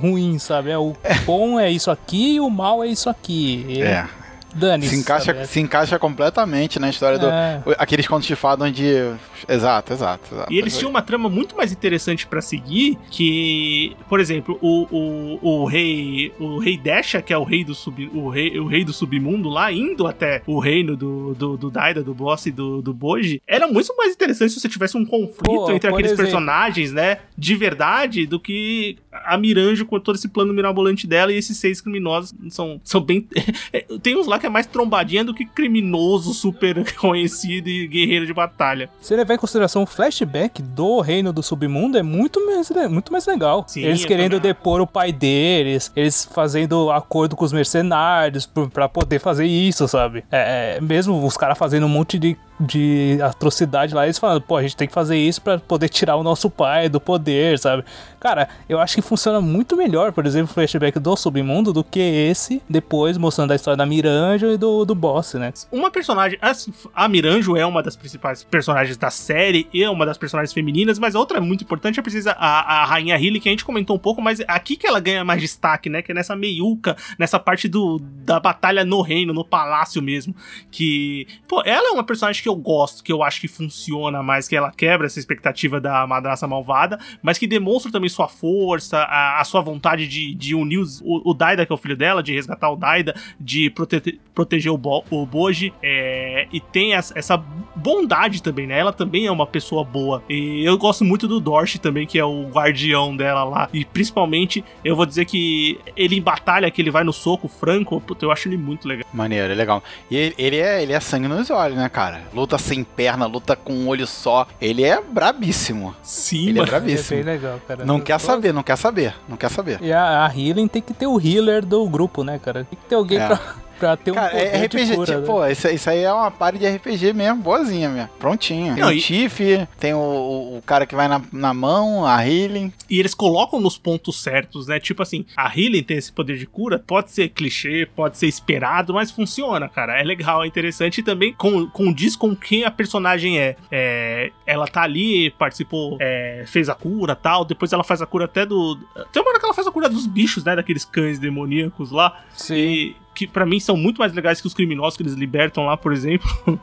ruim, sabe? É, o bom é isso aqui e o mal é isso aqui. E É. Dane Se encaixa, se encaixa completamente na história do. É. Aqueles contos de fada onde. Exato, exato. exato. E eles tinham uma trama muito mais interessante pra seguir, que, por exemplo, o, o, o rei o rei Desha, que é o rei do sub, o rei, o rei do submundo lá, indo até o reino do, do, do Daida, do boss e do, do Boji, era muito mais interessante se você tivesse um conflito Pô, entre aqueles exemplo. personagens, né, de verdade, do que a Miranjo com todo esse plano mirabolante dela e esses seis criminosos são, são bem... Tem uns lá que é mais trombadinha do que criminoso super conhecido e guerreiro de batalha. Se levar em consideração o flashback do reino do submundo, é muito mais, muito mais legal. Sim, eles querendo também depor o pai deles, eles fazendo acordo com os mercenários pra poder fazer isso, sabe? É, é, mesmo os caras fazendo um monte de, de atrocidade lá, eles falando, pô, a gente tem que fazer isso pra poder tirar o nosso pai do poder, sabe? Cara, eu acho que funciona muito melhor, por exemplo, o flashback do submundo do que esse, depois mostrando a história da Miranja e do, do boss, né? uma personagem. A Miranjo é uma das principais personagens da série e é uma das personagens femininas, mas outra é muito importante é precisa a, a Rainha Hilly, que a gente comentou um pouco, mas aqui que ela ganha mais destaque, né? Que é nessa meiuca, nessa parte do, da batalha no reino, no palácio mesmo. Que. Pô, ela é uma personagem que eu gosto, que eu acho que funciona mais, que ela quebra essa expectativa da madraça malvada, mas que demonstra também sua força, a, a sua vontade de, de unir os- o, o Daida, que é o filho dela, de resgatar o Daida, de prote- proteger o, Bo, o Boji, é, e tem as- essa bondade também, né? Ela também é uma pessoa boa. E eu gosto muito do Dorsch também, que é o guardião dela lá. E principalmente, eu vou dizer que ele em batalha, que ele vai no soco franco, puta, eu acho ele muito legal. Maneiro, é legal. E ele, ele é, ele é sangue nos olhos, né, cara? Luta sem perna, luta com um olho só. Ele é brabíssimo. Sim, Ele é mano. É brabíssimo. bem legal, cara. Não Eu quer tô- saber, não quer saber, não quer saber. E a, a healing tem que ter o healer do grupo, né, cara? Tem que ter alguém É. pra, pra ter um Cara, poder é de RPG, cura, tipo, né? pô, isso, isso aí é uma party de RPG mesmo, boazinha mesmo. Prontinho. Tem Não, o e- Tiff, tem o, o- o cara que vai na, na mão, a healing. E eles colocam nos pontos certos, né? Tipo assim, a Healing tem esse poder de cura, pode ser clichê, pode ser esperado, mas funciona, cara. É legal, é interessante e também com- condiz com quem a personagem é. É, ela tá ali, participou, é, fez a cura tal, depois ela faz a cura até do. Tem uma hora que ela faz a cura dos bichos, né? Daqueles cães demoníacos lá. Sim. E que pra mim são muito mais legais que os criminosos que eles libertam lá, por exemplo.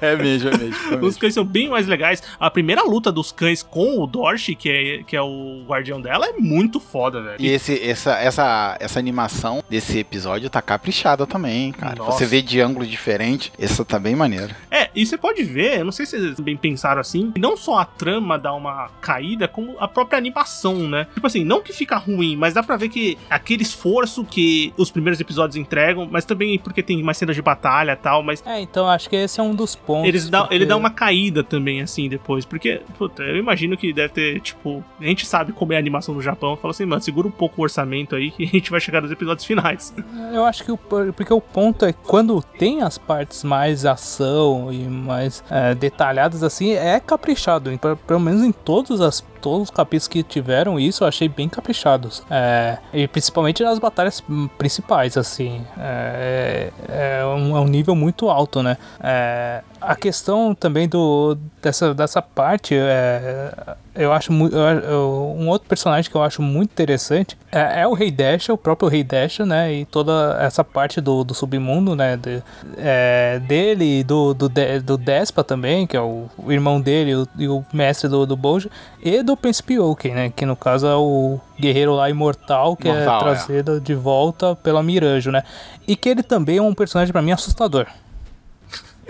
é mesmo, é mesmo. é Os cães são bem mais legais. A primeira luta dos cães com o Dorsch, que é, que é o guardião dela, é muito foda, velho. E esse, essa, essa, essa animação desse episódio tá caprichada também, cara. Nossa. Você vê de ângulo diferente, essa tá bem maneira. É, e você pode ver, eu não sei se vocês bem pensaram assim, não só a trama dá uma caída, como a própria animação, né? Tipo assim, não que fica ruim, mas dá pra ver que aquele esforço que os primeiros episódios entregam, mas também porque tem mais cenas de batalha e tal, mas É, então acho que esse é um dos pontos. eles dá, porque- ele dá uma caída também, assim, depois. Porque, puta, eu imagino que deve ter, tipo. A gente sabe como é a animação no Japão. Fala assim, mano, segura um pouco o orçamento aí que a gente vai chegar nos episódios finais. Eu acho que o, porque o ponto é que quando tem as partes mais ação e mais é, detalhadas assim, é caprichado. Em- Pelo menos em todos, as, todos os capítulos que tiveram isso, eu achei bem caprichados. É, e principalmente nas batalhas principais, assim. É, é, um, é um nível muito alto, né? É, a questão também do, dessa, dessa parte é, eu acho muito. Um outro personagem que eu acho muito interessante é, é o Rei Dash, o próprio Rei Dash, né? E toda essa parte do, do submundo, né? De, é, dele, do, do, do Despa também, que é o, o irmão dele o, e o mestre do, do Bojo, e do Príncipe Oaken, né? Que no caso é o guerreiro lá imortal que é Mortal, é trazido é. de volta pela Miranjo, né? E que ele também é um personagem para mim assustador.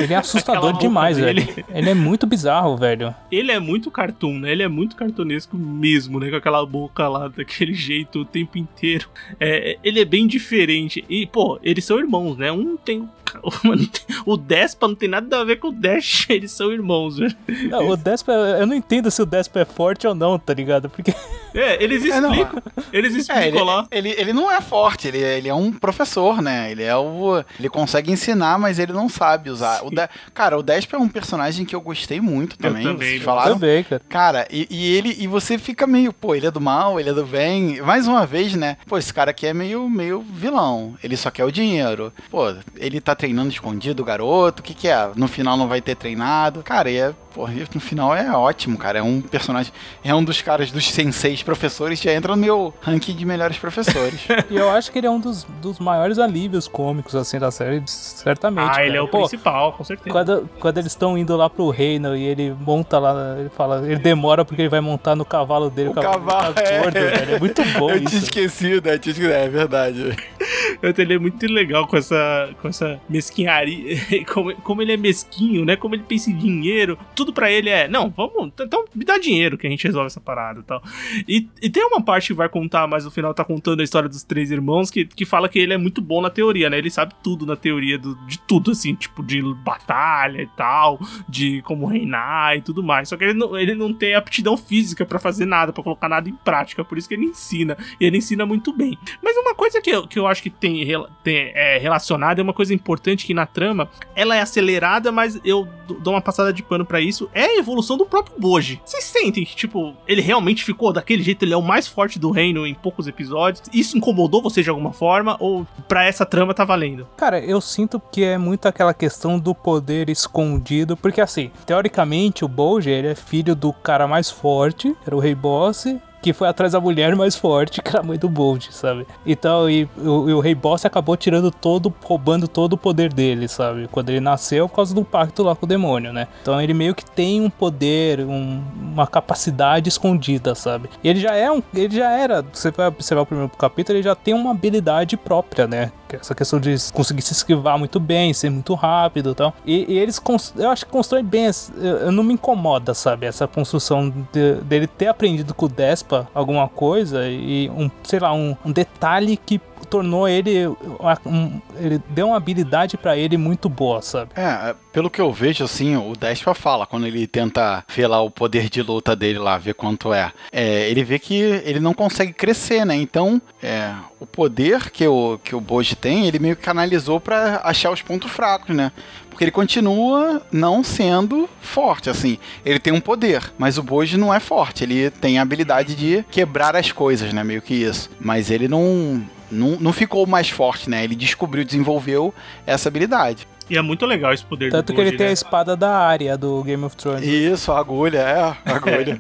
Ele é assustador demais, velho. Ele é muito bizarro, velho. Ele é muito cartoon, né? Ele é muito cartunesco mesmo, né? Com aquela boca lá, daquele jeito o tempo inteiro. É, ele é bem diferente. E, pô, eles são irmãos, né? Um tem o Despa não tem nada a ver com o Dash, eles são irmãos, velho. Não, o Despa, eu não entendo se o Despa é forte ou não, tá ligado? Porque. É, eles explicam. É, eles explicam é, ele, lá. Ele, ele não é forte, ele, ele é um professor, né? Ele é o. Ele consegue ensinar, mas ele não sabe usar. O de, cara, o Despa é um personagem que eu gostei muito também. Eu também, falaram. também, cara. Cara, e, e, ele. E você fica meio, pô, ele é do mal, ele é do bem. Mais uma vez, né? Pô, esse cara aqui é meio, meio vilão. Ele só quer o dinheiro. Pô, ele tá treinando escondido o garoto? O que, que é? No final não vai ter treinado? Cara, e é Porra, no final é ótimo, cara. É um personagem. É um dos caras dos senseis professores que já entra no meu ranking de melhores professores. e eu acho que ele é um dos, dos maiores alívios cômicos, assim, da série, certamente. Ah, cara. ele é o Pô, principal, com certeza. Quando, quando eles estão indo lá pro reino e ele monta lá, ele fala, ele demora porque ele vai montar no cavalo dele. O, o cavalo, tá é... gordo, velho. É muito bom eu isso. tinha esquecido, é, tinha esquecido, é verdade. ele é muito legal com essa, com essa mesquinharia. Como, como ele é mesquinho, né? Como ele pensa em dinheiro. Tudo pra ele é, não, vamos, então me dá dinheiro que a gente resolve essa parada e tal. E, e tem uma parte que vai contar, mas no final tá contando a história dos três irmãos, que, que fala que ele é muito bom na teoria, né? Ele sabe tudo na teoria do, de tudo, assim, tipo, de batalha e tal, de como reinar e tudo mais. Só que ele não, ele não tem aptidão física para fazer nada, para colocar nada em prática, por isso que ele ensina. E ele ensina muito bem. Mas uma coisa que eu, que eu acho que tem, tem é, relacionada, é uma coisa importante que na trama, ela é acelerada, mas eu dou uma passada de pano para isso, é a evolução do próprio Boji. Vocês sentem que, tipo, ele realmente ficou daquele jeito, ele é o mais forte do reino em poucos episódios? Isso incomodou você de alguma forma? Ou pra essa trama tá valendo? Cara, eu sinto que é muito aquela questão do poder escondido, porque assim, teoricamente o Boji, ele é filho do cara mais forte, era o Rei Boss, que foi atrás da mulher mais forte, que era a mãe do Bold, sabe? Então, e, e o Rei Boss acabou tirando todo, roubando todo o poder dele, sabe? Quando ele nasceu, por causa do pacto lá com o demônio, né? Então ele meio que tem um poder, um, uma capacidade escondida, sabe? E ele já é um. Ele já era. Você vai observar o primeiro capítulo, ele já tem uma habilidade própria, né? É essa questão de conseguir se esquivar muito bem, ser muito rápido e tal. E, eles, eu acho que constroem bem, eu, não me incomoda, sabe? Essa construção de, dele ter aprendido com o Alguma coisa e um, sei lá, um, um detalhe que tornou ele. Um, ele deu uma habilidade para ele muito boa, sabe? É, pelo que eu vejo, assim, o Despa fala, quando ele tenta ver lá o poder de luta dele lá, ver quanto é. é ele vê que ele não consegue crescer, né? Então, é, o poder que o, que o Boji tem, ele meio que canalizou para achar os pontos fracos, né? Porque ele continua não sendo forte, assim. Ele tem um poder, mas o Boji não é forte. Ele tem a habilidade de quebrar as coisas, né? Meio que isso. Mas ele não não, não ficou mais forte, né? Ele descobriu, desenvolveu essa habilidade. E é muito legal esse poder Tanto do que ele né? tem a espada da área do Game of Thrones. Isso, a agulha, é, a agulha.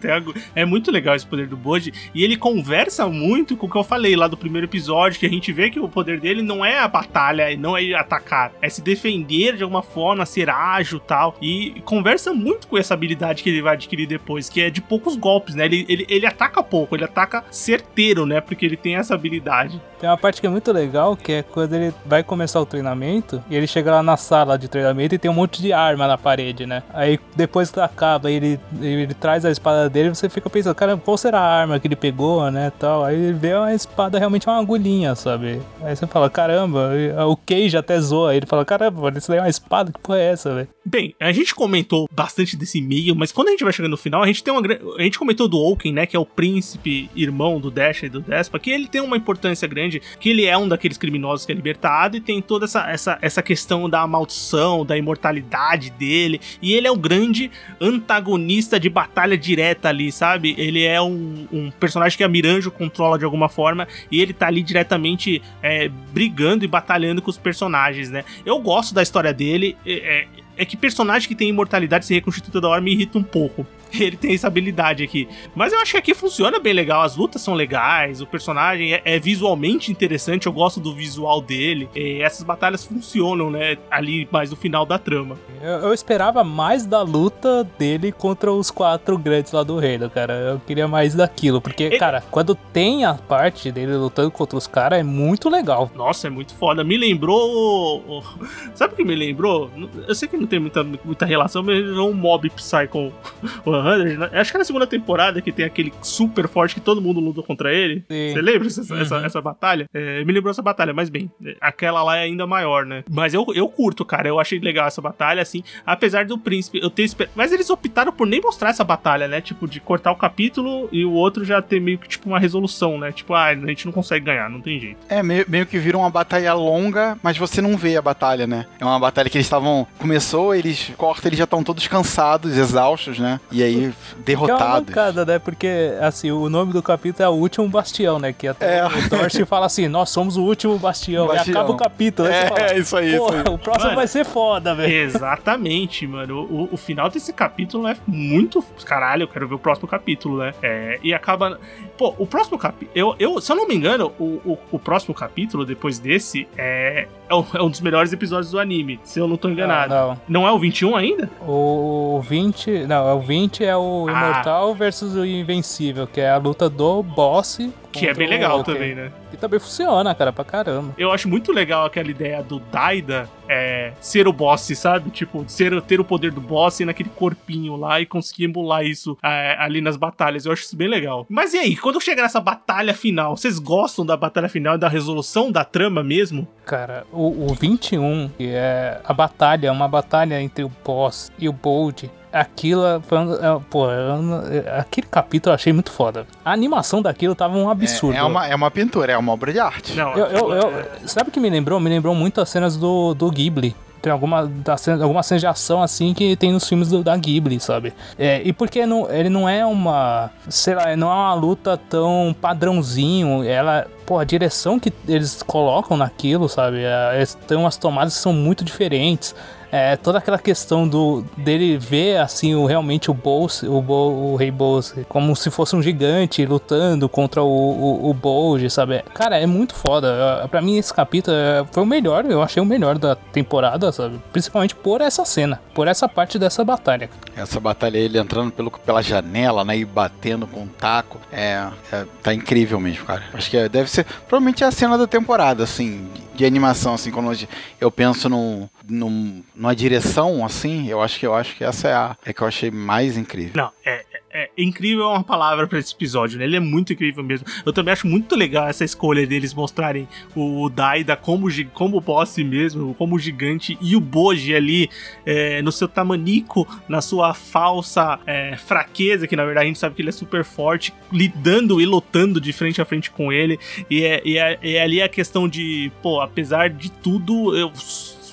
é, é, muito legal esse poder do Bode. E ele conversa muito com o que eu falei lá do primeiro episódio, que a gente vê que o poder dele não é a batalha, não é atacar, é se defender de alguma forma, ser ágil tal. E conversa muito com essa habilidade que ele vai adquirir depois, que é de poucos golpes, né? Ele, ele, ele ataca pouco, ele ataca certeiro, né? Porque ele tem essa habilidade. Tem uma parte que é muito legal, que é quando ele vai começar o treinamento e ele chega lá na sala de treinamento e tem um monte de arma na parede, né? Aí depois que acaba, ele, ele, traz a espada dele você fica pensando, cara, qual será a arma que ele pegou, né? Tal. Aí ele vê a espada realmente é uma agulhinha, sabe? Aí você fala, caramba, o Cage até zoa. Ele fala, caramba, isso daí é uma espada, que porra é essa, velho? Bem, a gente comentou bastante desse e-mail, mas quando a gente vai chegando no final, a gente tem uma A gente comentou do Oaken, né? Que é o príncipe irmão do Dash e do Despa, que ele tem uma importância grande, que ele é um daqueles criminosos que é libertado e tem toda essa, essa, essa questão da maldição da imortalidade dele. E ele é o grande antagonista de batalha direta ali, sabe? Ele é um, um personagem que a Miranjo controla de alguma forma e ele tá ali diretamente é, brigando e batalhando com os personagens, né? Eu gosto da história dele. É, é que personagem que tem imortalidade se reconstitui toda hora me irrita um pouco. Ele tem essa habilidade aqui. Mas eu acho que aqui funciona bem legal. As lutas são legais, o personagem é, é visualmente interessante. Eu gosto do visual dele. E essas batalhas funcionam, né? Ali mais no final da trama. Eu, eu esperava mais da luta dele contra os quatro grandes lá do reino, cara. Eu queria mais daquilo. Porque, Ele- cara, quando tem a parte dele lutando contra os caras, é muito legal. Nossa, é muito foda. Me lembrou. Sabe o que me lembrou? Eu sei que não tem muita, muita relação, mas me lembrou um Mob Psycho 100. né? Acho que é na segunda temporada que tem aquele super forte que todo mundo luta contra ele. Sim. Você lembra essa, essa, Uhum. essa batalha? É, me lembrou essa batalha, mas bem, é, aquela lá é ainda maior, né? Mas eu, eu curto, cara. Eu achei legal essa batalha, assim. Apesar do príncipe, eu ter esper... Mas eles optaram por nem mostrar essa batalha, né? Tipo, de cortar o capítulo e o outro já ter meio que tipo uma resolução, né? Tipo, ah, a gente não consegue ganhar, não tem jeito. É, meio, meio que vira uma batalha longa, mas você não vê a batalha, né? É uma batalha que eles estavam. Começou, eles cortam, eles já estão todos cansados, exaustos, né? E aí, Que é uma derrotados. né? Porque, assim, o nome do capítulo é o último bastião, né? Que até É. o Dorsey fala assim, nós somos o último bastião. Bastião. E acaba o capítulo. Você fala, É, isso aí, isso aí. o próximo Mano. vai ser foda, velho. Exatamente, mano. O, o final desse capítulo é muito. Caralho, eu quero ver o próximo capítulo, né? É, e acaba. Pô, o próximo capítulo. Eu, eu, se eu não me engano, o, o, o próximo capítulo, depois desse, é, é, um- é um dos melhores episódios do anime. Se eu não tô enganado. Não, Não, é o 21 ainda? O 20. Não, o 20 é o Ah. Imortal versus o Invencível, que é a luta do boss. Que é bem legal também, né? E também funciona, cara, pra caramba. Eu acho muito legal aquela ideia do Daida é, ser o boss, sabe? Tipo, ser, ter o poder do boss e naquele corpinho lá e conseguir emular isso é, ali nas batalhas. Eu acho isso bem legal. Mas e aí, quando chega nessa batalha final, vocês gostam da batalha final e da resolução da trama mesmo? Cara, o, o 21, que é a batalha, uma batalha entre o boss e o Bold. Aquilo, foi um- é, pô, é, aquele capítulo eu achei muito foda. A animação daquilo tava um absurdo. É, é uma, é uma pintura, é uma obra de arte. Não, Eu, eu, eu- é- sabe o que me lembrou? Me lembrou muito as cenas do, do Ghibli. Tem alguma, da cena, alguma cena de ação assim que tem nos filmes do- da Ghibli, sabe? É, e porque não, ele não é uma. Sei lá, não é uma luta tão padrãozinho. Ela. Pô, a direção que eles colocam naquilo, sabe? É, eles têm umas tomadas que são muito diferentes. É, toda aquela questão do dele ver assim o, realmente o Bowser, o, Bo, o Rei Bowser, como se fosse um gigante lutando contra o, o, o sabe? Cara, é muito foda. Pra mim esse capítulo é, foi o melhor, eu achei o melhor da temporada, sabe? Principalmente por essa cena, por essa parte dessa batalha. Essa batalha, ele entrando pelo, pela janela, né? E batendo com um taco. É, é- Tá incrível mesmo, cara. Acho que deve ser. Provavelmente é a cena da temporada, assim, de, animação, assim, quando eu penso num, num, numa direção, assim, eu acho que eu acho que essa é a é que eu achei mais incrível. Não, é, é- é incrível é uma palavra pra esse episódio, né? Ele é muito incrível mesmo. Eu também acho muito legal essa escolha deles mostrarem o Daida como, como boss mesmo, como gigante, e o Boji ali é, no seu tamanico, na sua falsa é, fraqueza, que na verdade a gente sabe que ele é super forte, lidando e lutando de frente a frente com ele. E é, e é, e ali a questão de, pô, apesar de tudo, eu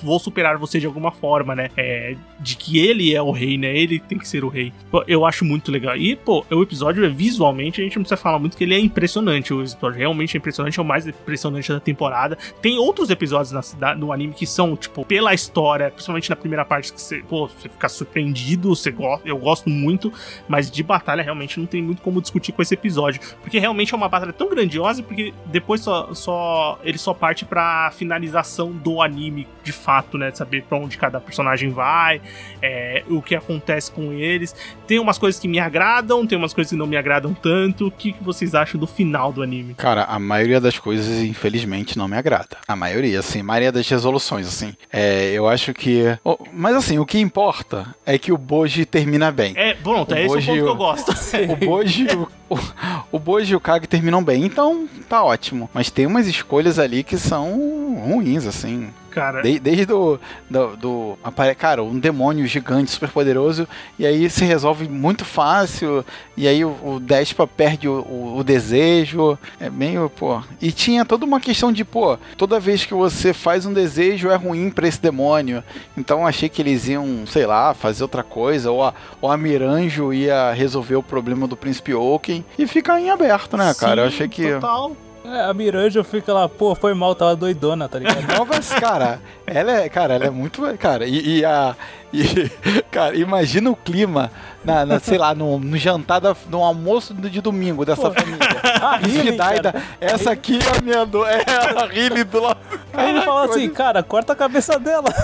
vou superar você de alguma forma, né? É, de que ele é o rei, né? Ele tem que ser o rei. Eu acho muito legal. E, pô, o episódio é visualmente, a gente não precisa falar muito que ele é impressionante. O episódio realmente é impressionante, é o mais impressionante da temporada. Tem outros episódios na, da- no anime que são, tipo, pela história, principalmente na primeira parte, que você, pô, você fica surpreendido, você gosta, eu gosto muito, mas de batalha realmente não tem muito como discutir com esse episódio. Porque realmente é uma batalha tão grandiosa, porque depois só, só ele só parte pra finalização do anime, de fato, né? De saber pra onde cada personagem vai, é, o que acontece com eles. Tem umas coisas que me agradam, tem umas coisas que não me agradam tanto. O que, que vocês acham do final do anime? Cara, a maioria das coisas, infelizmente, não me agrada. A maioria, assim, a maioria das resoluções, assim. É, eu acho que. Oh, mas assim, o que importa é que o Boji termina bem. É, pronto, O é esse o Boji- ponto que eu gosto. O Boji, o, o, o Boji e o Kag terminam bem, então tá ótimo. Mas tem umas escolhas ali que são ruins, assim. Cara, De- desde o do, do apare- cara, um demônio gigante, super poderoso, e aí se resolve muito fácil, e aí o, o Despa perde o, o- o desejo, é meio, pô. E tinha toda uma questão de, pô, toda vez que você faz um desejo é ruim pra esse demônio. Então eu achei que eles iam, sei lá, fazer outra coisa, ou a, ou a Miranjo ia resolver o problema do Príncipe Oaken, e fica em aberto, né, cara? Eu sim, achei que. Total. É, a Miranja fica lá, pô, foi mal, tava doidona, tá ligado? Não, mas, cara, ela é, cara, ela é muito. Cara, e, e a. E, cara, imagina o clima, na, na, sei lá, no, no jantar, da, no almoço de domingo dessa família. A Riley, Daida, essa aqui é a minha do, é a Riley do lado. Aí ele fala assim, cara, corta a cabeça dela.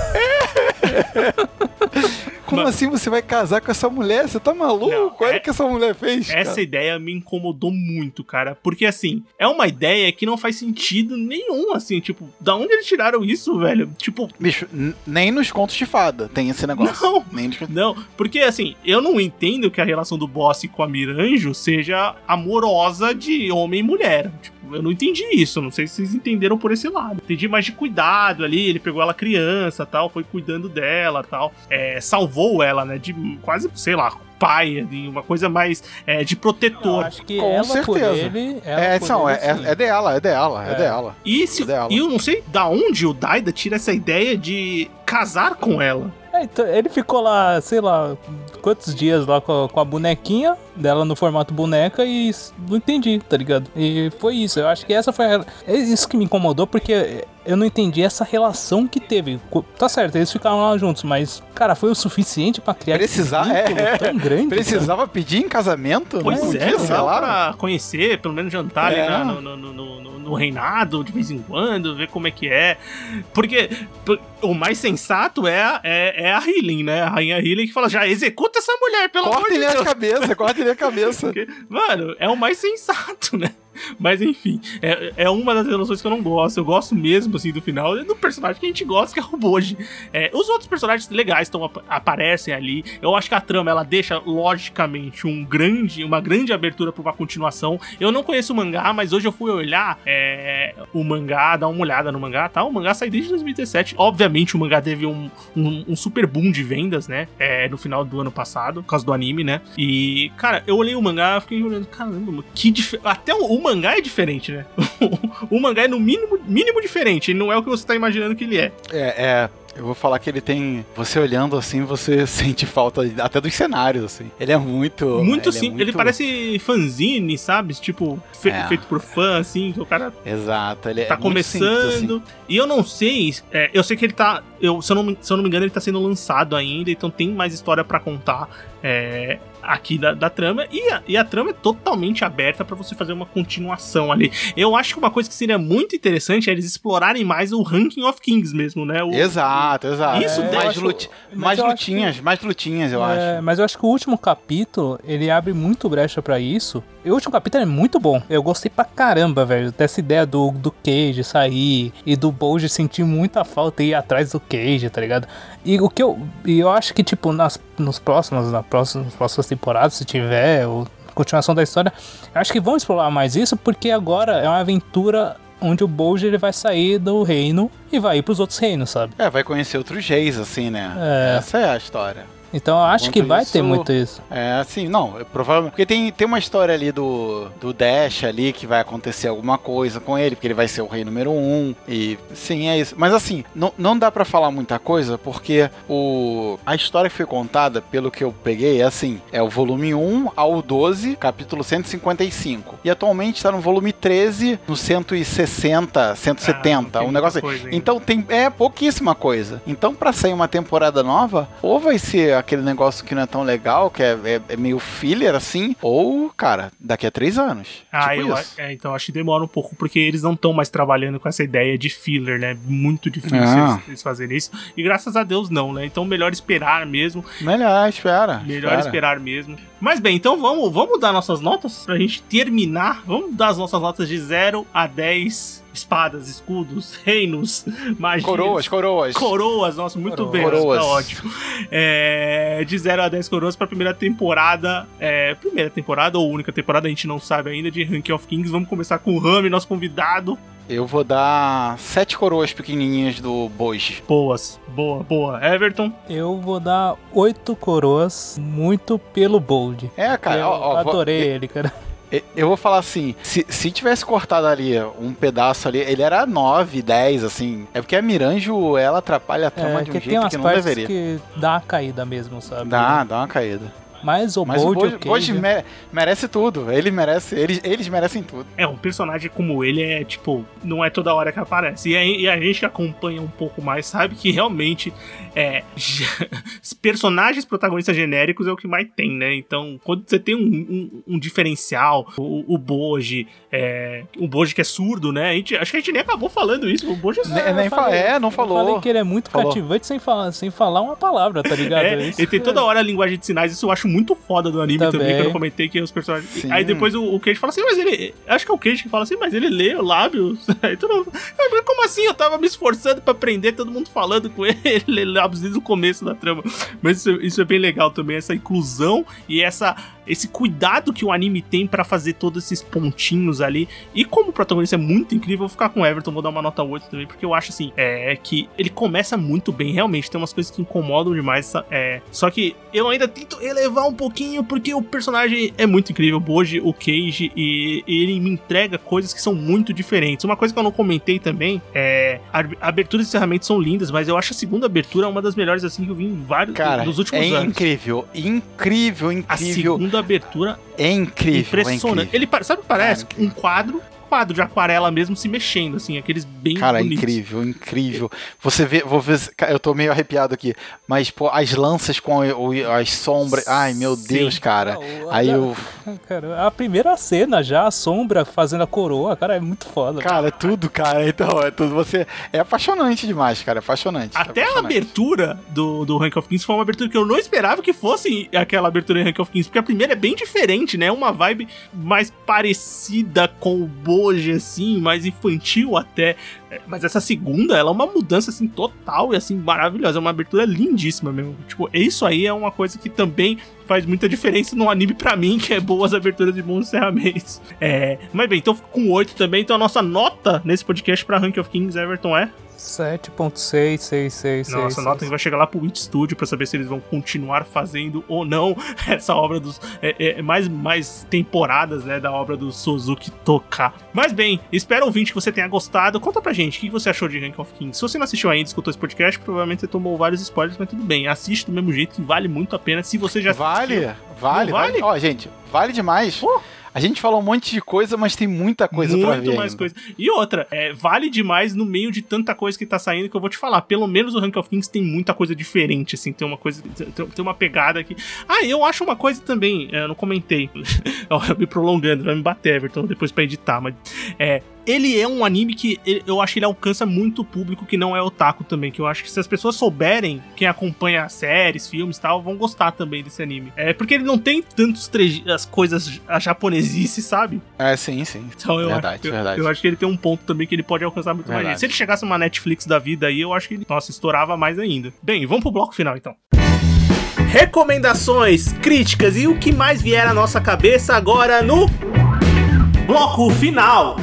Como Mas- assim você vai casar com essa mulher? Você tá maluco? Não, Olha é- o que essa mulher fez. Essa cara. ideia me incomodou muito, cara. Porque, assim, é uma ideia que não faz sentido nenhum, assim. Tipo, da onde eles tiraram isso, velho? Tipo, Bicho, nem nos contos de fada tem esse negócio. Não. Nem nos... não. Porque, assim, eu não entendo que a relação do boss com a Miranjo seja amorosa de homem e mulher. Tipo, eu não entendi isso. Não sei se vocês entenderam por esse lado. Entendi mais de cuidado ali. Ele pegou ela criança tal, foi cuidando dela tal. É, salvou ela, né? De quase, sei lá, pai, de uma coisa mais é, de Eu protetor. acho que Com ela por certeza. ele... Ela É, por não, é, ele, é, é dela, é dela, é, É. dela. E, se, dela. e eu não sei da onde o Daida tira essa ideia de casar com ela. É, então, ele ficou lá, sei lá, quantos dias lá com a, com a bonequinha dela no formato boneca e não entendi, tá ligado? E foi isso. Eu acho que essa foi a, é isso que me incomodou porque eu não entendi essa relação que teve. Tá certo, eles ficaram lá juntos, mas cara, foi o suficiente pra criar Precisar- esse vínculo é, tão grande. cara? Precisava pedir em casamento? Pois não é, podia, sei lá. pra conhecer, pelo menos jantar É. ali na- no, no- no- no- no reinado de vez em quando, ver como é que é. Porque o mais sensato é, a- é, é a Healing, né? A rainha Healing que fala, já executa essa mulher, pelo amor de Corta-lhe a Deus. cabeça, corta-lhe a cabeça. Porque, Mano, é o mais sensato, né? Mas enfim, é, é uma das relações que eu não gosto. Eu gosto mesmo, assim, do final. Do personagem que a gente gosta, que é o Boji. É, os outros personagens legais estão aparecem ali. Eu acho que a trama, ela deixa, logicamente, um grande, uma grande abertura pra uma continuação. Eu não conheço o mangá, mas hoje eu fui olhar é, o mangá, dar uma olhada no mangá, tá? O mangá saiu desde 2017. Obviamente, o mangá teve um, um, um super boom de vendas, né? É, no final do ano passado, por causa do anime, né? E, cara, eu olhei o mangá, fiquei olhando, caramba, que dif... até o mangá é diferente, né? o mangá é no mínimo, mínimo diferente, ele não é o que você tá imaginando que ele é. É, é. Eu vou falar que ele tem. Você olhando assim, você sente falta até dos cenários, assim. Ele é muito. muito ele é simples, ele muito- parece fanzine, sabe? Tipo, fe- É. feito por fã, assim, que o cara Exato, ele é tá simples, começando. assim. E eu não sei, é, eu sei que ele tá. Eu, se, eu não, se eu não me engano, ele tá sendo lançado ainda, então tem mais história pra contar é, aqui da, da trama. E a, e a trama é totalmente aberta pra você fazer uma continuação ali. Eu acho que uma coisa que seria muito interessante é eles explorarem mais o Ranking of Kings mesmo, né? O, Exato, exato. Isso É, mais, acho- mas mais lutinhas, mais lutinhas, eu É, acho. mas eu acho que o último capítulo, ele abre muito brecha pra isso. O último capítulo é muito bom. Eu gostei pra caramba, velho, dessa ideia do, do Cage sair e do Bold sentir muita falta e ir atrás do Cage, tá ligado? E o que eu, e eu acho que, tipo, nas, nos próximos, na próxima, nas próximas temporadas, se tiver, ou continuação da história, eu acho que vão explorar mais isso, porque agora é uma aventura onde o Bold ele vai sair do reino e vai ir pros outros reinos, sabe? É, vai conhecer outros reis, assim, né? É. Essa é a história. Então eu acho que vai isso- ter muito isso. É, assim, não, é provavelmente. Porque tem, tem uma história ali do, do Dash ali que vai acontecer alguma coisa com ele, porque ele vai ser o rei número um. E sim, é isso. Mas assim, não, não dá pra falar muita coisa, porque o, a história que foi contada, pelo que eu peguei, é assim: é o volume 1 ao 12, capítulo 155. E atualmente tá no volume 13, no 160, 170, Ah, um negócio assim. Então tem é pouquíssima coisa. Então pra sair uma temporada nova, ou vai ser aquele negócio que não é tão legal, que é, é- é meio filler assim, ou cara, daqui a três anos. Ah, tipo eu, é, então acho que demora um pouco, porque eles não estão mais trabalhando com essa ideia de filler, né? Muito difícil Ah. eles, eles fazerem isso. E graças a Deus não, né? Então melhor esperar mesmo. Melhor, espera. Melhor espera. esperar mesmo. Mas bem, então vamos, vamos dar nossas notas pra gente terminar. Vamos dar as nossas notas de 0 a 10 espadas, escudos, reinos, magias. Coroas, coroas. Coroas, nossa, muito Coroas. bem, Coroas. tá ótimo. É, de 0 a 10 coroas pra primeira temporada. É, primeira temporada ou única temporada, a gente não sabe ainda, de Ranking of Kings. Vamos começar com o Rami, nosso convidado. Eu vou dar sete coroas pequenininhas do Boji. Boas, boa, boa. Everton, Eu vou dar oito coroas, muito pelo Bold. É, cara, eu ó, ó, vou- adorei ele, cara. Eu- vou falar assim, se, se tivesse cortado ali um pedaço ali, ele era 9, 10, assim. É porque a Miranjo, ela atrapalha a trama É, de um que jeito tem umas que não partes deveria. que dá uma caída mesmo, sabe? Dá, dá uma caída. Mas o Mas o Bold Boji, ok. Boji viu? mere- merece tudo. Ele merece, eles, eles merecem tudo. É, um personagem como ele é, tipo, não é toda hora que aparece. E a, e a gente que acompanha um pouco mais sabe que realmente é. personagens protagonistas genéricos é o que mais tem, né? Então, quando você tem um, um- um diferencial, o, o Boji, é, o Boji que é surdo, né? A gente, acho que a gente nem acabou falando isso. O Boji é surdo. Ne- nem fa- é, não Eu falei falou. que ele é muito Falou. cativante sem falar, sem falar uma palavra, tá ligado? É, Isso ele tem toda hora a linguagem de sinais, isso eu acho muito foda do anime também, Também. quando eu comentei que os personagens. Sim. Aí depois o, o Cage fala assim, mas ele. Acho que é o Cage que fala assim, mas ele lê o lábios. Aí todo mundo. "Ah, Como assim? Eu tava me esforçando pra aprender, todo mundo falando com ele, ele lê lábios desde o começo da trama. Mas isso, isso é bem legal também, essa inclusão e essa. Esse cuidado que o anime tem pra fazer todos esses pontinhos ali. E como o protagonista é muito incrível, eu vou ficar com o Everton, vou dar uma nota 8 também, porque eu acho assim, é que ele começa muito bem, realmente, tem umas coisas que incomodam demais. É, só que eu ainda tento elevar um pouquinho, porque o personagem é muito incrível, o Boji, o Cage, e ele me entrega coisas que são muito diferentes. Uma coisa que eu não comentei também é. A abertura e encerramento são lindas, mas eu acho a segunda abertura uma das melhores assim que eu vi em vários Cara, dos últimos é anos. incrível, incrível, A incrível, abertura é incrível, impressionante. é incrível. Ele sabe o que parece? Cara, um quadro, quadro de aquarela mesmo se mexendo, assim, aqueles bem Cara, é bonitos. incrível, incrível. Você vê, vou ver, se- cara, eu tô meio arrepiado aqui, mas pô, as lanças com as sombras, ai meu Sim. Deus, cara. Ah, o- Aí a- eu, Cara, a primeira cena já, a sombra fazendo a coroa, cara, é muito foda. cara, é tudo, cara. Então, é tudo. Você é apaixonante demais, cara, é apaixonante. Até é a apaixonante. abertura do, do Rank of Kings foi uma abertura que eu não esperava que fosse aquela abertura em Rank of Kings, porque a primeira é bem diferente, né? Uma vibe mais parecida com o Boji, assim, mais infantil até. É, Mas essa segunda, ela é uma mudança, assim, total e, assim, maravilhosa. É uma abertura lindíssima mesmo. Tipo, isso aí é uma coisa que também faz muita diferença no anime pra mim, que é boas aberturas e bons encerramentos. É, mas bem, então fico com 8 também. Então a nossa nota nesse podcast pra Rank of Kings, Everton, é 7.6666. nossa nota que vai chegar lá pro Witch Studio pra saber se eles vão continuar fazendo ou não essa obra dos. É, é, mais, mais temporadas, né? Da obra do Suzuki Toka. Mas bem, espero ouvinte que você tenha gostado. Conta pra gente o que você achou de Rank of Kings. Se você não assistiu ainda, escutou esse podcast, provavelmente você tomou vários spoilers, mas tudo bem. Assiste do mesmo jeito que vale muito a pena. Se você já Vale, vale, Não vale? vale. Ó, gente, vale demais. Pô. A gente falou um monte de coisa, mas tem muita coisa pra muito ver. mais ainda. coisa. E outra, é, vale demais no meio de tanta coisa que tá saindo que eu vou te falar. Pelo menos o Rank of Kings tem muita coisa diferente, assim. Tem uma coisa. Tem, tem uma pegada aqui. Ah, eu acho uma coisa também. é, Eu não comentei. Eu me prolongando, vai me bater, Everton, depois pra editar. Mas. É. Ele é um anime que eu acho que ele alcança muito público que não é otaku também. Que eu acho que se as pessoas souberem, quem acompanha séries, filmes e tal, vão gostar também desse anime. É porque ele não tem tantos tre- as coisas a japonesice, sabe? É, sim, sim. Então eu, Verdade, acho, eu- verdade. eu acho que ele tem um ponto também que ele pode alcançar muito mais Verdade. gente. Se ele chegasse numa Netflix da vida aí, eu acho que ele, nossa, estourava mais ainda. Bem, vamos pro bloco final então. Recomendações, críticas e o que mais vier à nossa cabeça agora no bloco final.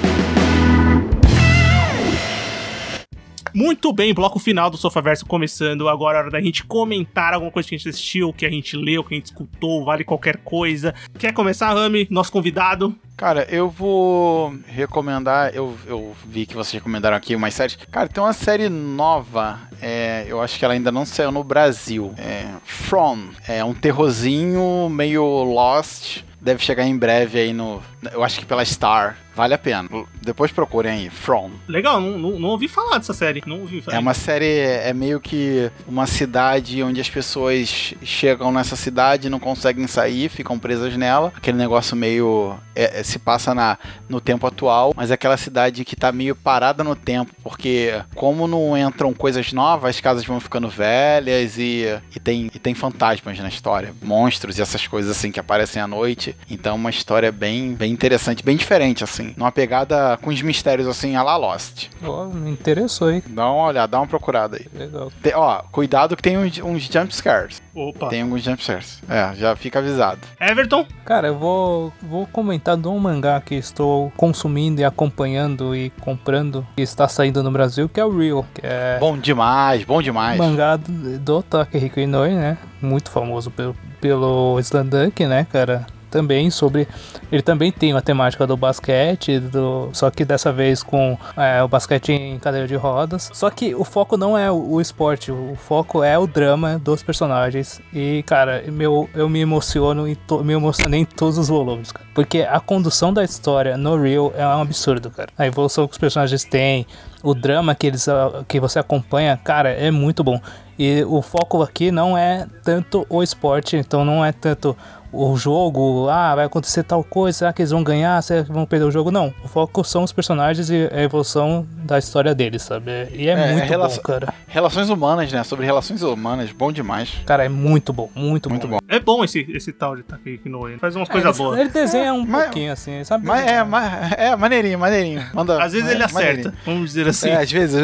Muito bem, bloco final do Sofaverso começando. Agora é hora da gente comentar alguma coisa que a gente assistiu, que a gente leu, que a gente escutou, vale qualquer coisa. Quer começar, Rami, nosso convidado? Cara, eu vou recomendar. Eu, eu vi que vocês recomendaram aqui umas séries. Cara, tem uma série nova. é, eu acho que ela ainda não saiu no Brasil. É, From. É um terrorzinho meio Lost. Deve chegar em breve aí no. Eu acho que pela Star. Vale a pena. Depois procurem aí. From. Legal, não, não, não ouvi falar dessa série. Não ouvi falar. É uma série, é meio que uma cidade onde as pessoas chegam nessa cidade não conseguem sair, ficam presas nela. Aquele negócio meio. é- é- se passa na, no tempo atual, mas é aquela cidade que tá meio parada no tempo, porque como não entram coisas novas, as casas vão ficando velhas e, e, tem, e tem fantasmas na história, monstros e essas coisas assim que aparecem à noite. Então, uma história bem, bem interessante, bem diferente, assim. Numa pegada com os mistérios assim, a la Lost. Ó, me interessou aí. Dá uma olhada, dá uma procurada aí. Legal. Tem- ó, cuidado que tem uns, uns jump scares. Opa. Tem alguns jump scares. É, já fica avisado. Everton? Cara, eu vou, vou comentar de um mangá que estou consumindo e acompanhando e comprando, que está saindo no Brasil, que é o Real, que é Bom demais, bom demais. mangá do, do Takehiko Inoue, né? Muito famoso pelo, pelo Slam Dunk, né, cara? Também sobre. Ele também tem uma temática do basquete, do, só que dessa vez com é, o basquete em cadeira de rodas. Só que o foco não é o, o esporte, o foco é o drama dos personagens. E, cara, meu, eu me emociono e me emocionei em todos os volumes, cara. Porque a condução da história no Real é um absurdo, cara. A evolução que os personagens têm, o drama que eles ah, que você acompanha, cara, é muito bom. E o foco aqui não é tanto o esporte, então não é tanto o jogo, ah, vai acontecer tal coisa, será que eles vão ganhar, será que vão perder o jogo? Não, o foco são os personagens e a evolução da história deles, sabe? E é, é muito bom, cara. Relações humanas, né? Sobre relações humanas, bom demais. Cara, é muito bom, muito, muito bom. bom. É bom esse, esse tal de Takeki Noe, faz umas é, coisas boas. Ele desenha um mas, pouquinho assim, sabe? Mas é, mas, é, maneirinho, maneirinho. Manda, às vezes ele acerta, vamos dizer assim. É, às vezes,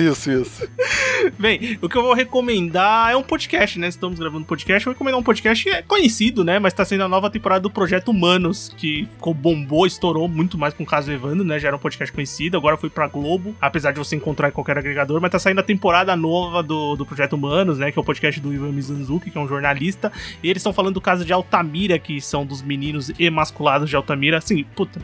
isso, isso. Bem, o que eu vou recomendar é um podcast, né? Estamos gravando um podcast, eu vou recomendar um podcast que é conhecido, né? Mas tá sendo a nova temporada do Projeto Humanos, que ficou bombou, estourou muito mais com o caso Evandro, né? Já era um podcast conhecido, agora foi pra Globo, apesar de você encontrar em qualquer agregador, mas tá saindo a temporada nova do, do Projeto Humanos, né? Que é o podcast do Ivan Mizanzuki, que é um jornalista, e eles estão falando do caso de Altamira, que são dos meninos emasculados de Altamira. Assim, puta,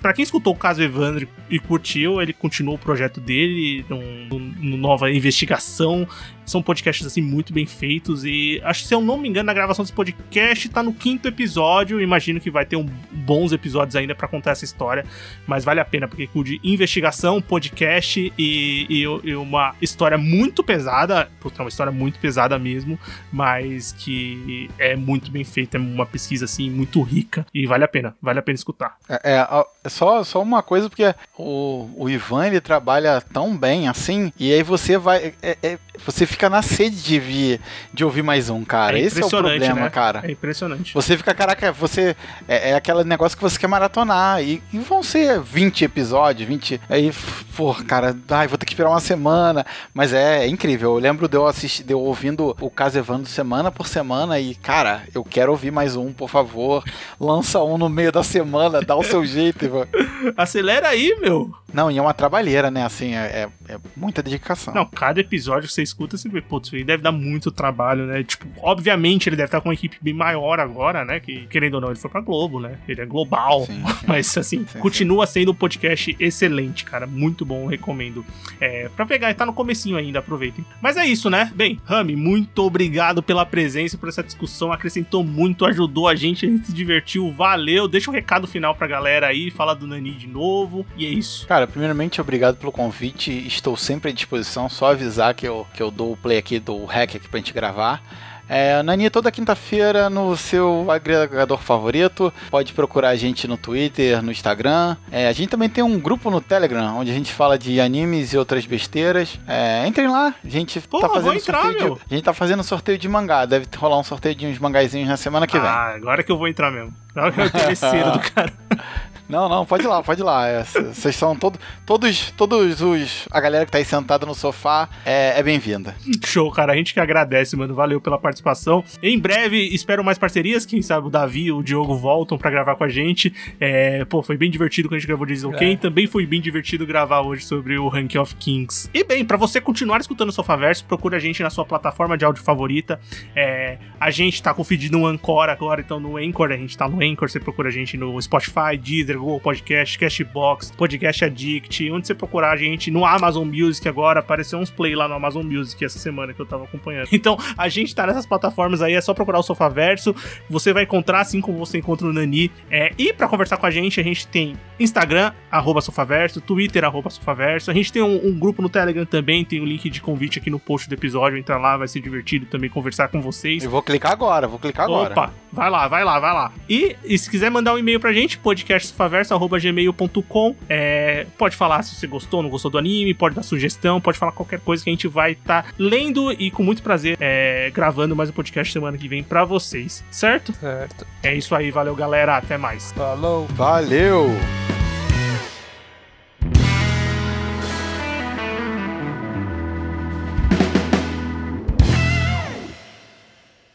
pra quem escutou o caso Evandro e curtiu, ele continuou o projeto dele, num, nova investigação são podcasts, assim, muito bem feitos. E acho que, se eu não me engano, na gravação desse podcast tá no quinto episódio. Imagino que vai ter um, bons episódios ainda para contar essa história. Mas vale a pena, porque de investigação, podcast e, e, e, uma história muito pesada. Porque é uma história muito pesada mesmo. Mas que é muito bem feita. É uma pesquisa, assim, muito rica. E vale a pena. Vale a pena escutar. É, é, é só, só uma coisa, porque o, o Ivan, ele trabalha tão bem assim. E aí você vai. É, é, você fica na sede de vir, de ouvir mais um, cara. É Esse é o problema, né? cara. É impressionante. Você fica, caraca, você. É, é aquele negócio que você quer maratonar. E, e, vão ser 20 episódios, 20. Aí, pô, cara, ai, vou ter que esperar uma semana. Mas é, é incrível. Eu lembro de eu assistir, de eu ouvindo o caso Evandro semana por semana. E, cara, eu quero ouvir mais um, por favor. Lança um no meio da semana, dá o seu jeito, Acelera aí, meu. Não, e é uma trabalheira, né? Assim, é, é, é muita dedicação. Não, cada episódio que você escuta, você vê, putz, ele deve dar muito trabalho, né? Tipo, obviamente ele deve estar com uma equipe bem maior agora, né? Que, querendo ou não, ele foi pra Globo, né? Ele é global. Sim, sim. Mas, assim, sim, continua sendo um podcast excelente, cara. Muito bom, recomendo. É, pra pegar, e tá no comecinho ainda, aproveitem. Mas é isso, né? Bem, Rami, muito obrigado pela presença, por essa discussão. Acrescentou muito, ajudou a gente, a gente se divertiu. Valeu. Deixa um recado final pra galera aí, fala do Nani de novo. E é isso. Cara, primeiramente, obrigado pelo convite. Estou sempre à disposição. Só avisar que eu, que eu dou o play aqui do hack aqui pra gente gravar. É, Nani, toda quinta-feira no seu agregador favorito. Pode procurar a gente no Twitter, no Instagram. É, a gente também tem um grupo no Telegram, onde a gente fala de animes e outras besteiras. É, entrem lá, a gente Pô, tá fazendo entrar, sorteio de, A gente tá fazendo sorteio de mangá. Deve rolar um sorteio de uns mangazinhos na semana que vem. Ah, agora que eu vou entrar mesmo. Agora que eu interesseiro do cara. Não, não, pode ir lá, pode ir lá. É, vocês são todo, todos, todos os. A galera que tá aí sentada no sofá é, é bem-vinda. Show, cara. A gente que agradece, mano. Valeu pela participação. Em breve, espero mais parcerias. Quem sabe o Davi e o Diogo voltam para gravar com a gente. É, pô, foi bem divertido quando a gente gravou Diesel é. Ken. Também foi bem divertido gravar hoje sobre o Rank of Kings. E bem, para você continuar escutando o Sofaverso, procura a gente na sua plataforma de áudio favorita. É, a gente tá com o feed no Anchor agora, então no Anchor, a gente tá no Anchor. Você procura a gente no Spotify, Deezer, Google Podcast, Cashbox, Podcast Addict, onde você procurar a gente no Amazon Music agora, apareceu uns play lá no Amazon Music essa semana que eu tava acompanhando. Então, a gente tá nessas plataformas aí, é só procurar o Sofaverso, você vai encontrar assim como você encontra o Nani. É, e para conversar com a gente, a gente tem Instagram, arroba Sofaverso, Twitter, arroba Sofaverso, a gente tem um, um grupo no Telegram também, tem o um link de convite aqui no post do episódio, entra lá, vai ser divertido também conversar com vocês. Eu vou clicar agora, vou clicar agora. Opa, vai lá, vai lá, vai lá. E, e se quiser mandar um e-mail pra gente, podcastsofaverso.com gmail.com. É, pode falar se você gostou, não gostou do anime, pode dar sugestão, pode falar qualquer coisa que a gente vai estar tá lendo e com muito prazer é, gravando mais um podcast semana que vem para vocês, certo? Certo. É isso aí, valeu galera, até mais. Falou. Valeu.